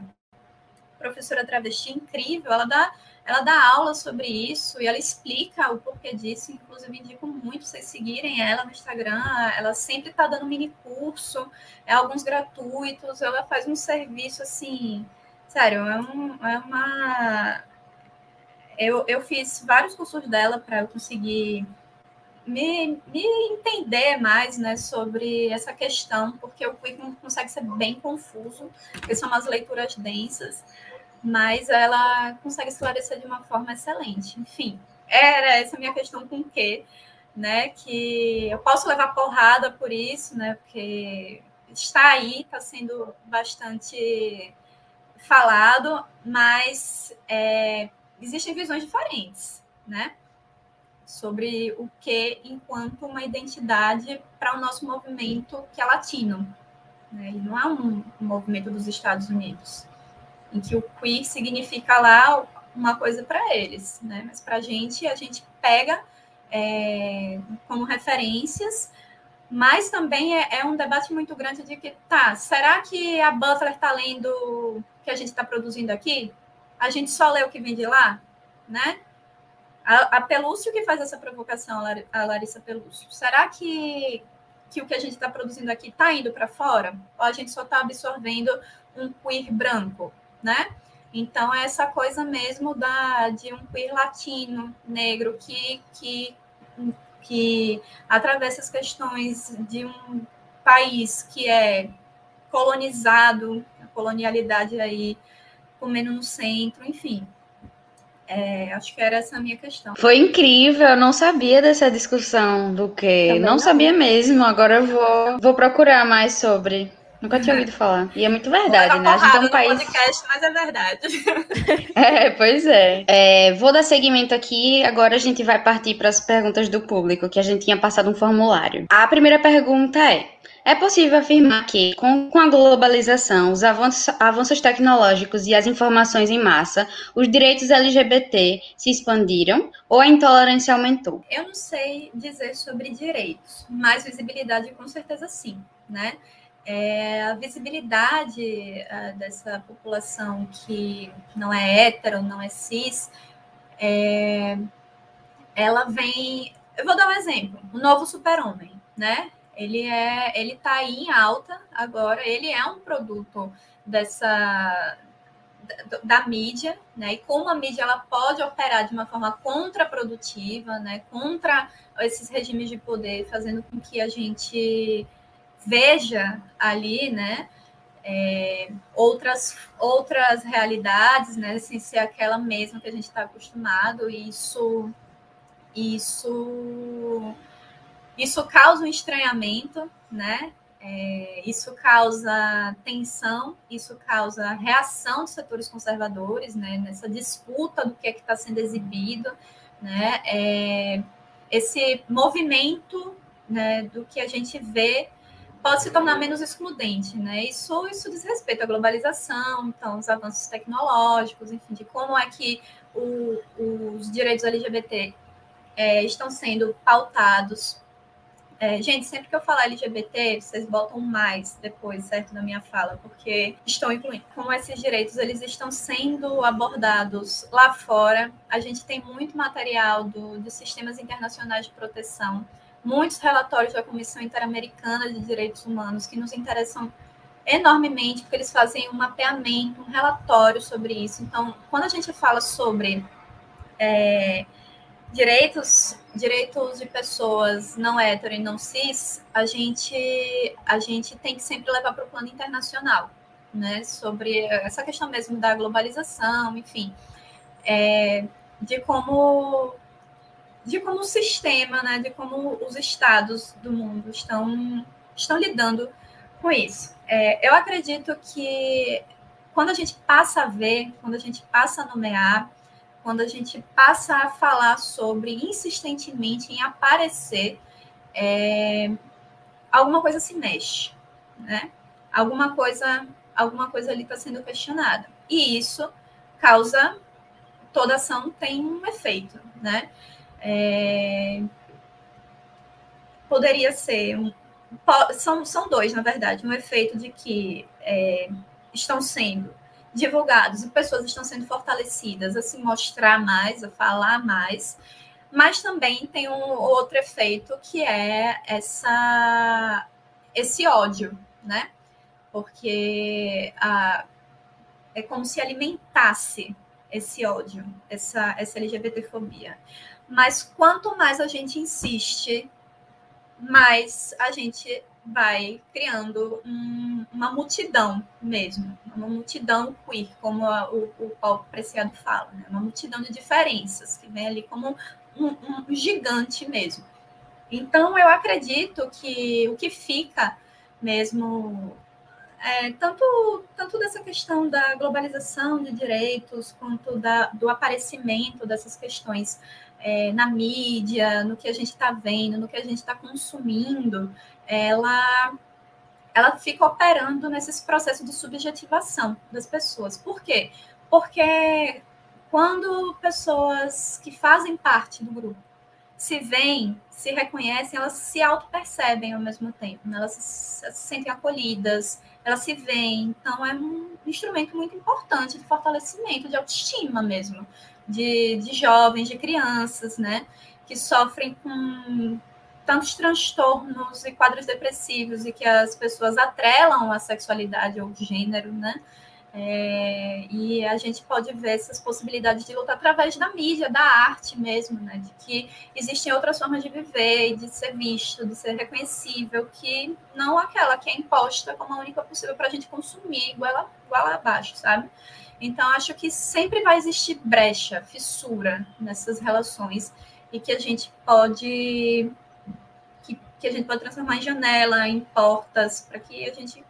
professora travesti incrível, ela dá, ela dá aula sobre isso e ela explica o porquê disso. Inclusive, indico muito vocês seguirem ela no Instagram. Ela sempre está dando mini curso, é, alguns gratuitos. Ela faz um serviço assim, sério, é, um, é uma eu, eu fiz vários cursos dela para eu conseguir me, me, entender mais né, sobre essa questão, porque o currículo consegue ser bem confuso, porque são umas leituras densas, mas ela consegue esclarecer de uma forma excelente. Enfim, era essa minha questão com o quê, né? Que eu posso levar porrada por isso, né? Porque está aí, está sendo bastante falado, mas é, existem visões diferentes, né? Sobre o que enquanto uma identidade para o nosso movimento que é latino. Né? E não é um, movimento dos Estados Unidos, em que o queer significa lá uma coisa para eles, né? Mas para a gente, a gente pega é, como referências Mas também é, é, um debate muito grande de que, tá, será que a Butler está lendo o que a gente está produzindo aqui? A gente só lê o que vem de lá, né? A, a Pelúcio que faz essa provocação, a Larissa Pelúcio. Será que, que o que a gente está produzindo aqui está indo para fora? Ou a gente só está absorvendo um queer branco, né? Então, é essa coisa mesmo da, de um queer latino, negro, que, que, que atravessa as questões de um país que é colonizado, a colonialidade aí comendo no centro, enfim. É, acho que era essa a minha questão. Foi incrível, eu não sabia dessa discussão do que. Não, não, sabia mesmo, agora eu vou, vou procurar mais sobre. Nunca tinha ouvido falar. E é muito verdade, né? A gente é um país. podcast, mas é verdade. (laughs) é, pois é. é. Vou dar seguimento aqui. Agora a gente vai partir para as perguntas do público, que a gente tinha passado um formulário. A primeira pergunta é: é possível afirmar que, com, a globalização, os avanços, avanços, tecnológicos e as informações em massa, os direitos LGBT se expandiram ou a intolerância aumentou? Eu não sei dizer sobre direitos, mas visibilidade com certeza sim, né? É, a visibilidade uh, dessa população que não é hétero, não é cis, é, ela vem. Eu vou dar um exemplo: o novo super-homem, né? Ele é, ele está aí em alta agora. Ele é um produto dessa da, da, mídia, né? E como a mídia ela pode operar de uma forma contraprodutiva, né? Contra esses regimes de poder, fazendo com que a gente veja ali, né? É, outras outras realidades, né? Sem ser aquela mesma que a gente está acostumado. E isso isso isso causa um estranhamento, né? É, isso causa tensão, isso causa reação dos setores conservadores, né? Nessa disputa do que é que está sendo exibido, né? É, esse movimento, né? Do que a gente vê pode se tornar menos excludente, né? Isso, isso diz respeito à globalização, então os avanços tecnológicos, enfim, de como é que o, os direitos LGBT é, estão sendo pautados é, gente, sempre que eu falar LGBT, vocês botam mais depois, certo, na minha fala, porque estão incluindo. Como esses direitos eles estão sendo abordados lá fora, a gente tem muito material do, dos sistemas internacionais de proteção, muitos relatórios da Comissão Interamericana de Direitos Humanos que nos interessam enormemente, porque eles fazem um mapeamento, um relatório sobre isso. Então, quando a gente fala sobre é, direitos direitos de pessoas não hétero e não cis, a gente a gente tem que sempre levar para o plano internacional, né? Sobre essa questão mesmo da globalização, enfim, é, de como de como o sistema, né? De como os estados do mundo estão estão lidando com isso. É, eu acredito que quando a gente passa a ver, quando a gente passa a nomear, quando a gente passa a falar sobre insistentemente em aparecer, é, alguma coisa se mexe, né? Alguma coisa, alguma coisa ali está sendo questionada. E isso causa toda ação tem um efeito, né? É, poderia ser um, são, são dois, na verdade, um efeito de que é, estão sendo divulgados e pessoas estão sendo fortalecidas a se mostrar mais, a falar mais, mas também tem um outro efeito que é essa esse ódio, né? Porque a, é como se alimentasse esse ódio, essa, essa LGBTfobia. Mas quanto mais a gente insiste, mais a gente vai criando um, uma multidão mesmo, uma multidão queer, como a, o, o Paulo Preciado fala, né? uma multidão de diferenças, que vem ali como um, um, gigante mesmo. Então, eu acredito que o que fica mesmo, é, tanto, tanto dessa questão da globalização de direitos, quanto da, do aparecimento dessas questões é, na mídia, no que a gente está vendo, no que a gente está consumindo, ela, ela fica operando nesses processos de subjetivação das pessoas. Por quê? Porque quando pessoas que fazem parte do grupo se veem, se reconhecem, elas se auto-percebem ao mesmo tempo, né? elas se, se, sentem acolhidas, elas se veem. Então, é um instrumento muito importante de fortalecimento, de autoestima mesmo, de, de jovens, de crianças, né? Que sofrem com tantos transtornos e quadros depressivos e que as pessoas atrelam a sexualidade ou gênero, né? É, e a gente pode ver essas possibilidades de luta através da mídia, da arte mesmo, né? De que existem outras formas de viver, de ser visto, de ser reconhecível, que não aquela que é imposta como a única possível para a gente consumir, igual, igual abaixo, sabe? Então, acho que sempre vai existir brecha, fissura nessas relações e que a gente pode que, a gente pode transformar em janela, em portas, para que a gente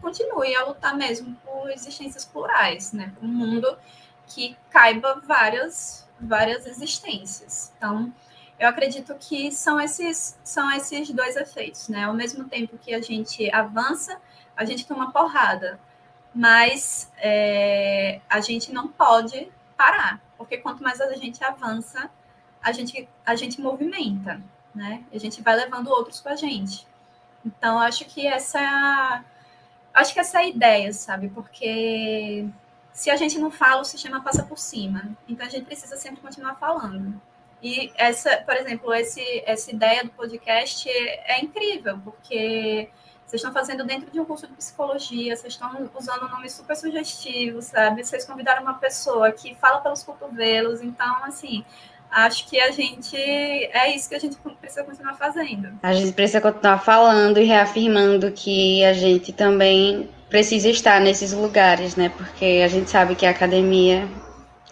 continue a lutar mesmo por existências plurais, né? Um mundo que caiba várias, várias existências. Então, eu acredito que são esses, são esses dois efeitos, né? Ao mesmo tempo que a gente avança, a gente toma porrada, mas é, a gente não pode parar, porque quanto mais a gente avança, a gente, a gente movimenta, né? A gente vai levando outros com a gente. Então, acho que essa é a Acho que essa é a ideia, sabe? Porque se a gente não fala, o sistema passa por cima. Então a gente precisa sempre continuar falando. E essa, por exemplo, esse, essa ideia do podcast é, é incrível, porque vocês estão fazendo dentro de um curso de psicologia, vocês estão usando um nome super sugestivo, sabe? Vocês convidaram uma pessoa que fala pelos cotovelos, então, assim, acho que a gente é isso que a gente precisa continuar fazendo. A gente precisa continuar falando e reafirmando que a gente também precisa estar nesses lugares, né? Porque a gente sabe que a academia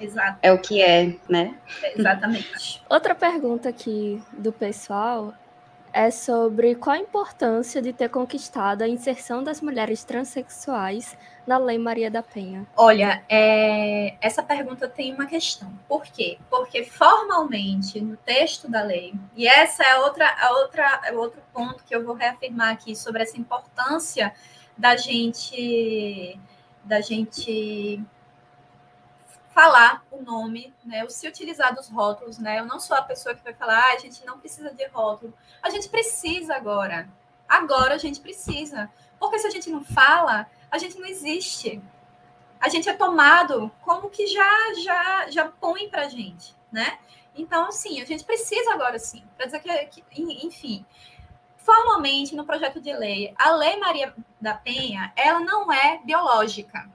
Exato. é o que é, né? Exatamente. Outra pergunta aqui do pessoal é sobre qual a importância de ter conquistado a inserção das mulheres transexuais na Lei Maria da Penha? Olha, é, essa pergunta tem uma questão. Por quê? Porque formalmente no texto da lei, e essa é outra, a outra, é outro ponto que eu vou reafirmar aqui sobre essa importância da gente da gente falar o nome, né? O se utilizar dos rótulos, né? Eu não sou a pessoa que vai falar, ah, a gente não precisa de rótulo. A gente precisa agora. Agora a gente precisa. Porque se a gente não fala, a gente não existe. A gente é tomado como que já já já põe para gente, né? Então, assim, a gente precisa agora sim, para dizer que, que, enfim, formalmente no projeto de lei, a Lei Maria da Penha, ela não é biológica.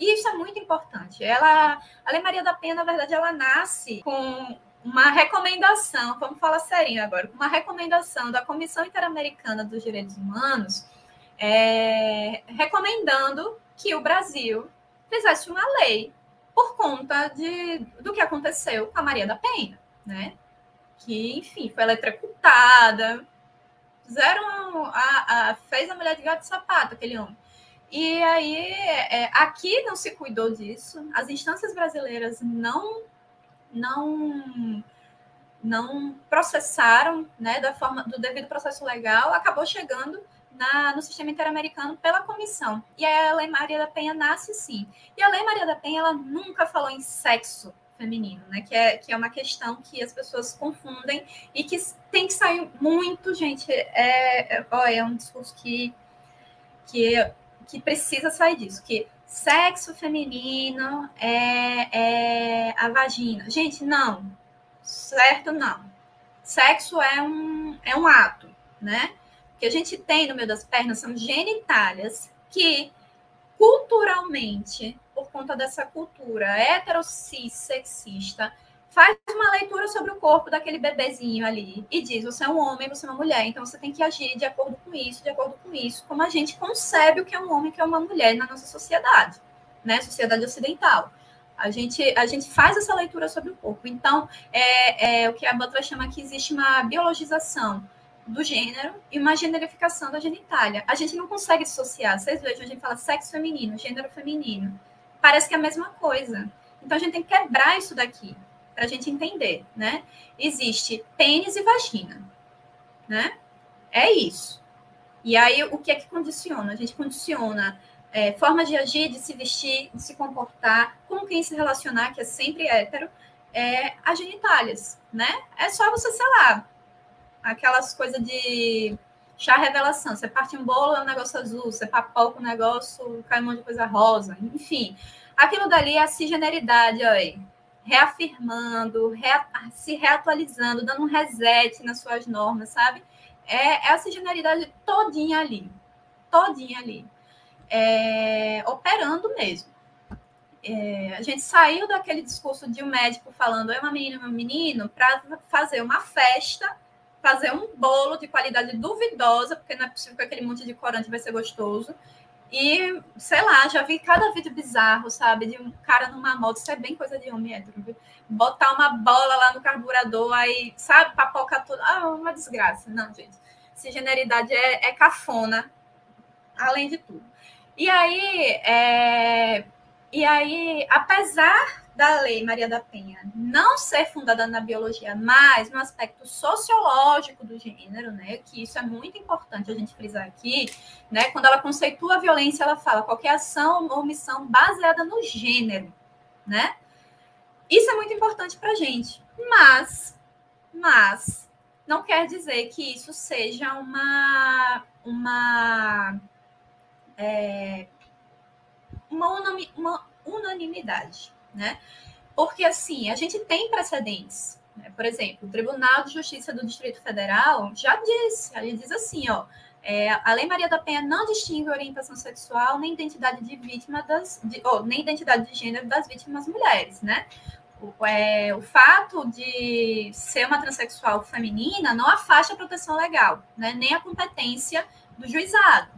E isso é muito importante. Ela, a Lei Maria da Penha, na verdade, ela nasce com uma recomendação, vamos falar serinho agora, uma recomendação da Comissão Interamericana dos Direitos Humanos, é, recomendando que o Brasil fizesse uma lei por conta de, do que aconteceu com a Maria da Penha, né? Que, enfim, foi eletrocutada, fizeram a, a, fez a mulher de gato de sapato, aquele homem. E aí, é, aqui não se cuidou disso, as instâncias brasileiras não não não processaram, né, da forma do devido processo legal, acabou chegando na, no sistema interamericano pela comissão. E a Lei Maria da Penha nasce sim. E a Lei Maria da Penha ela nunca falou em sexo feminino, né? Que é, que é uma questão que as pessoas confundem e que tem que sair muito, gente. É, é, ó, é um discurso que, que, que precisa sair disso. Que sexo feminino é, é a vagina. Gente, não. Certo, não. Sexo é um, é um ato, né? que a gente tem no meio das pernas são genitálias que culturalmente, por conta dessa cultura heterocis sexista, faz uma leitura sobre o corpo daquele bebezinho ali e diz: você é um homem, você é uma mulher, então você tem que agir de acordo com isso, de acordo com isso, como a gente concebe o que é um homem, o que é uma mulher na nossa sociedade, né? Sociedade ocidental. A gente, a gente faz essa leitura sobre o corpo. Então, é, é o que a Butler chama que existe uma biologização do gênero e uma generificação da genitália. A gente não consegue dissociar. Vocês vejam, a gente fala sexo feminino, gênero feminino. Parece que é a mesma coisa. Então a gente tem que quebrar isso daqui para a gente entender, né? Existe pênis e vagina, né? É isso. E aí o que é que condiciona? A gente condiciona é, forma de agir, de se vestir, de se comportar, com quem se relacionar, que é sempre hétero, é as genitálias, né? É só você, sei lá, aquelas coisas de chá revelação. Você parte um bolo, é um negócio azul, você papoca um negócio, cai um monte de coisa rosa, enfim. Aquilo dali é a cisgeneridade, aí. Reafirmando, se reatualizando, dando um reset nas suas normas, sabe? É, é a cisgeneridade todinha ali. Todinha ali. É, operando mesmo. É, a gente saiu daquele discurso de um médico falando é uma menina, um menino, para fazer uma festa fazer um bolo de qualidade duvidosa, porque não é possível que aquele monte de corante vai ser gostoso. E, sei lá, já vi cada vídeo bizarro, sabe? De um cara numa moto, isso é bem coisa de homem hétero, viu? Botar uma bola lá no carburador, aí, sabe, papoca tudo. Ah, uma desgraça. Não, gente. Cisgeneridade é, é cafona, além de tudo. E aí, é... e aí, apesar da Lei Maria da Penha não ser fundada na biologia, mas no aspecto sociológico do gênero, né, que isso é muito importante a gente frisar aqui, né, quando ela conceitua a violência, ela fala qualquer ação ou omissão baseada no gênero, né? Isso é muito importante para a gente, mas, mas não quer dizer que isso seja uma uma é, uma, uma unanimidade, né? Porque, assim, a gente tem precedentes. Né? Por exemplo, o Tribunal de Justiça do Distrito Federal já disse, ele diz assim, ó, é, a Lei Maria da Penha não distingue orientação sexual nem identidade de vítima das, de, oh, nem identidade de gênero das vítimas mulheres, né? O, é, o fato de ser uma transexual feminina não afasta a proteção legal, né? Nem a competência do juizado.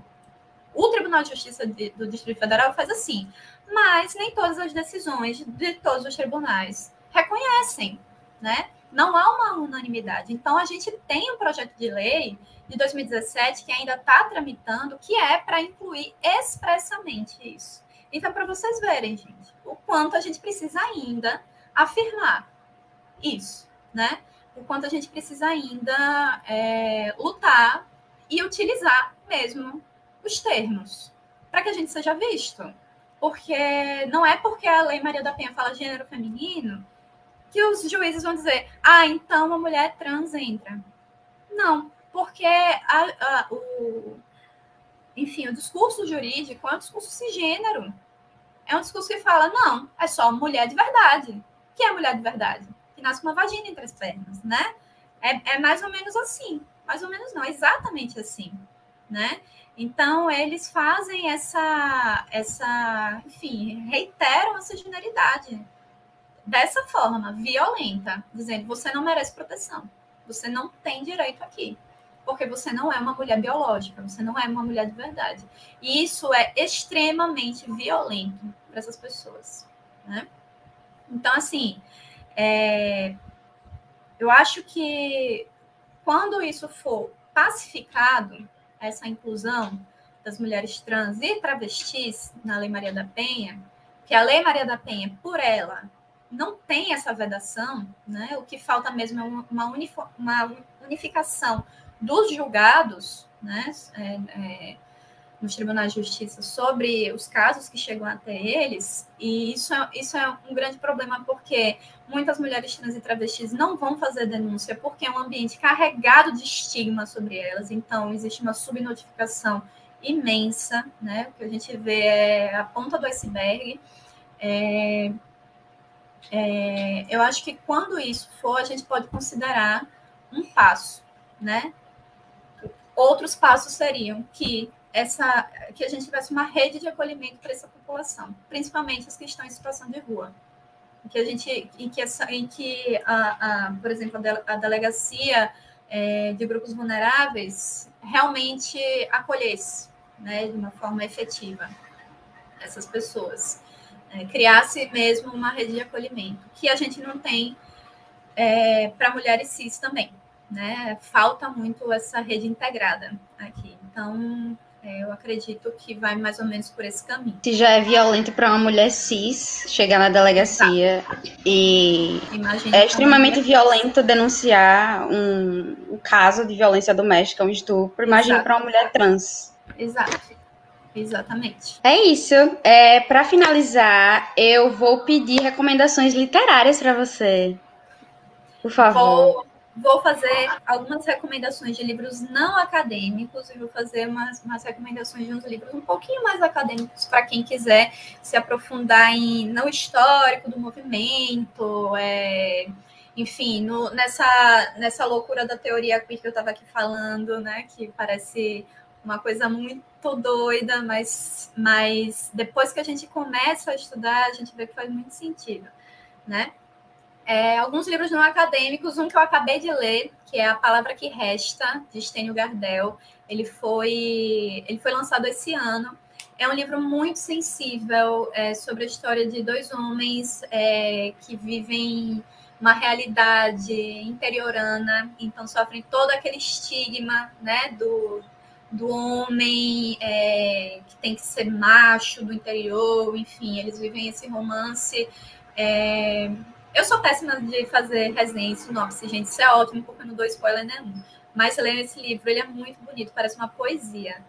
O Tribunal de Justiça de, do Distrito Federal faz assim: mas nem todas as decisões de todos os tribunais reconhecem, né? Não há uma unanimidade. Então, a gente tem um projeto de lei de 2017 que ainda está tramitando, que é para incluir expressamente isso. Então, para vocês verem, gente, o quanto a gente precisa ainda afirmar isso, né? O quanto a gente precisa ainda é, lutar e utilizar mesmo os termos para que a gente seja visto, porque não é porque a Lei Maria da Penha fala gênero feminino que os juízes vão dizer, ah, então a mulher trans entra. Não, porque a, a, o, enfim, o discurso jurídico é um discurso cisgênero. É um discurso que fala, não, é só mulher de verdade. que é mulher de verdade? Que nasce com uma vagina entre as pernas, né? É, é mais ou menos assim. Mais ou menos não, é exatamente assim, né? Então, eles fazem essa, essa, enfim, reiteram essa generalidade dessa forma, violenta, dizendo: você não merece proteção, você não tem direito aqui, porque você não é uma mulher biológica, você não é uma mulher de verdade. E isso é extremamente violento para essas pessoas, né? Então, assim, é, eu acho que quando isso for pacificado, essa inclusão das mulheres trans e travestis na Lei Maria da Penha, que a Lei Maria da Penha, por ela, não tem essa vedação, né? o que falta mesmo é uma, uma unificação dos julgados né? É, é, nos tribunais de justiça sobre os casos que chegam até eles, e isso é, isso é um grande problema, porque muitas mulheres trans e travestis não vão fazer denúncia, porque é um ambiente carregado de estigma sobre elas, então existe uma subnotificação imensa, né? O que a gente vê é a ponta do iceberg. É, é, eu acho que quando isso for, a gente pode considerar um passo, né? Outros passos seriam que essa, que a gente tivesse uma rede de acolhimento para essa população, principalmente as que estão em situação de rua. Em que a gente, em que, essa, em que a, a, por exemplo, a delegacia é, de grupos vulneráveis realmente acolhesse, né, de uma forma efetiva essas pessoas, é, criasse mesmo uma rede de acolhimento, que a gente não tem é, para mulheres cis também, né? Falta muito essa rede integrada aqui. Então, eu acredito que vai mais ou menos por esse caminho. Se já é violento para uma mulher cis chegar na delegacia e Imagina é extremamente violento denunciar um, um, caso de violência doméstica, um estupro, imagina para uma mulher trans. Exato. Exatamente. É isso. É, para finalizar, eu vou pedir recomendações literárias para você. Por favor. Vou, vou, fazer algumas recomendações de livros não acadêmicos e vou fazer umas, umas recomendações de uns livros um pouquinho mais acadêmicos para quem quiser se aprofundar em no histórico do movimento, é, enfim, no, nessa, nessa loucura da teoria queer que eu estava aqui falando, né? Que parece uma coisa muito doida, mas, mas depois que a gente começa a estudar, a gente vê que faz muito sentido, né? É, alguns livros não acadêmicos, um que eu acabei de ler, que é A Palavra que Resta, de Stênio Gardel. Ele foi, ele foi lançado esse ano. É um livro muito sensível é, sobre a história de dois homens é, que vivem uma realidade interiorana, então sofrem todo aquele estigma né, do, do homem é, que tem que ser macho do interior, enfim, eles vivem esse romance. É... Eu sou péssima de fazer resenha e sinopse, gente, isso é ótimo, porque eu não dou spoiler nenhum. Mas lendo esse livro, ele é muito bonito, parece uma poesia.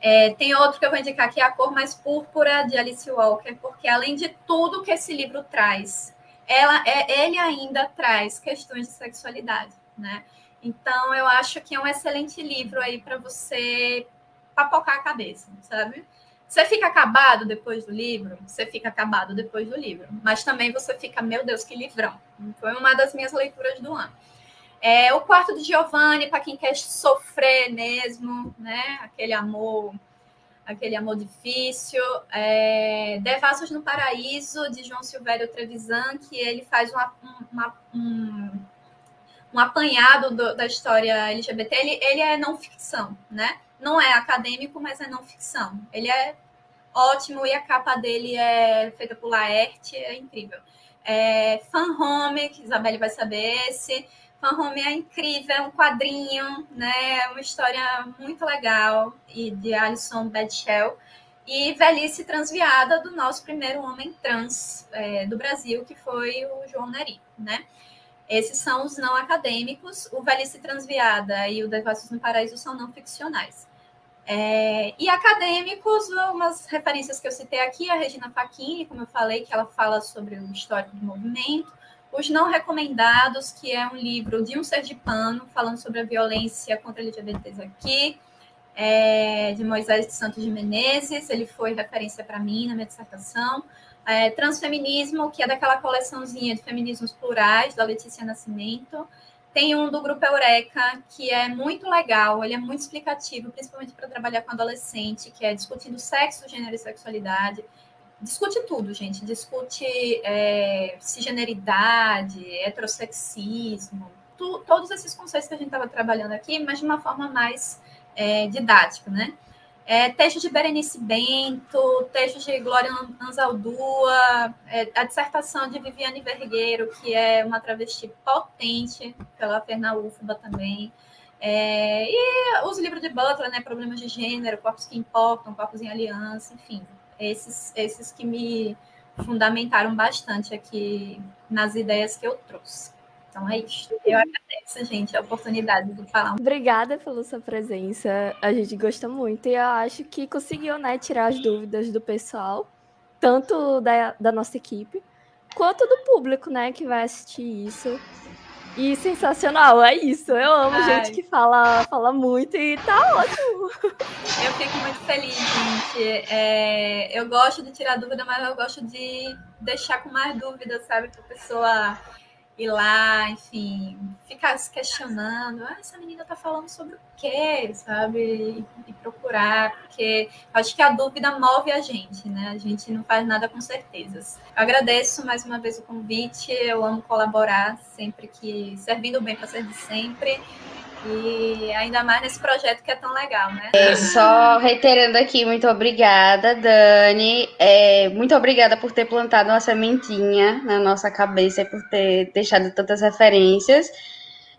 É, tem outro que eu vou indicar que é A Cor Mais Púrpura, de Alice Walker, porque além de tudo que esse livro traz, ela, é, ele ainda traz questões de sexualidade, né? Então, eu acho que é um excelente livro aí para você papocar a cabeça, sabe? Você fica acabado depois do livro? Você fica acabado depois do livro. Mas também você fica, meu Deus, que livrão. Foi uma das minhas leituras do ano. É, o quarto de Giovanni, para quem quer sofrer mesmo, né? Aquele amor, aquele amor difícil. É, Devassos no Paraíso, de João Silvério Trevisan, que ele faz uma, uma, um, um apanhado do, da história LGBT, ele, ele é não ficção, né? Não é acadêmico, mas é não ficção. Ele é ótimo e a capa dele é feita por Laerte, é incrível. É, Fan Home, que Isabelle vai saber esse. Fan Home é incrível, é um quadrinho, né? É uma história muito legal e de Alison Bedshell. E Velhice Transviada do nosso primeiro homem trans é, do Brasil, que foi o João Neri, né? Esses são os não acadêmicos. O Velhice Transviada e o Devassos no Paraíso são não ficcionais. É, e acadêmicos, umas referências que eu citei aqui, a Regina Facchini, como eu falei, que ela fala sobre o histórico do movimento. Os Não Recomendados, que é um livro de um sergipano falando sobre a violência contra LGBTs aqui, é, de Moisés de Santos de Menezes. Ele foi referência para mim na minha dissertação é, Transfeminismo, que é daquela coleçãozinha de feminismos plurais, da Letícia Nascimento. Tem um do Grupo Eureka, que é muito legal, ele é muito explicativo, principalmente para trabalhar com adolescente, que é discutindo sexo, gênero e sexualidade. Discute tudo, gente. Discute é, cisgeneridade, heterossexismo, tu, todos esses conceitos que a gente estava trabalhando aqui, mas de uma forma mais é, didática, né? É, textos de Berenice Bento, textos de Glória Anzaldúa, é, a dissertação de Viviane Vergueiro, que é uma travesti potente, pela Ferna UFBA também. É, e os livros de Butler, né, Problemas de Gênero, Corpos que Importam, Corpos em Aliança, enfim, esses, esses que me fundamentaram bastante aqui nas ideias que eu trouxe. Então é isso. Eu agradeço, gente, a oportunidade de falar. Obrigada pela sua presença. A gente gosta muito e eu acho que conseguiu né, tirar as dúvidas do pessoal, tanto da, da nossa equipe, quanto do público né, que vai assistir isso. E sensacional, é isso. Eu amo Ai. gente que fala, fala muito e tá ótimo. Eu fico muito feliz, gente. É, eu gosto de tirar dúvida, mas eu gosto de deixar com mais dúvidas, sabe? Para a pessoa ir lá, enfim, ficar se questionando, ah, essa menina tá falando sobre o quê, sabe? E, procurar, porque acho que a dúvida move a gente, né? A gente não faz nada com certezas. Eu agradeço mais uma vez o convite, eu amo colaborar sempre que servindo bem para servir sempre. E ainda mais nesse projeto que é tão legal, né? É, só reiterando aqui, muito obrigada, Dani. É, muito obrigada por ter plantado uma sementinha na nossa cabeça e por ter deixado tantas referências.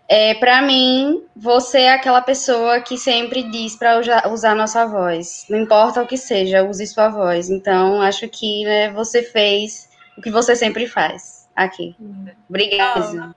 É, para mim, você é aquela pessoa que sempre diz para usar nossa voz. Não importa o que seja, use sua voz. Então, acho que né, você fez o que você sempre faz aqui. Obrigada.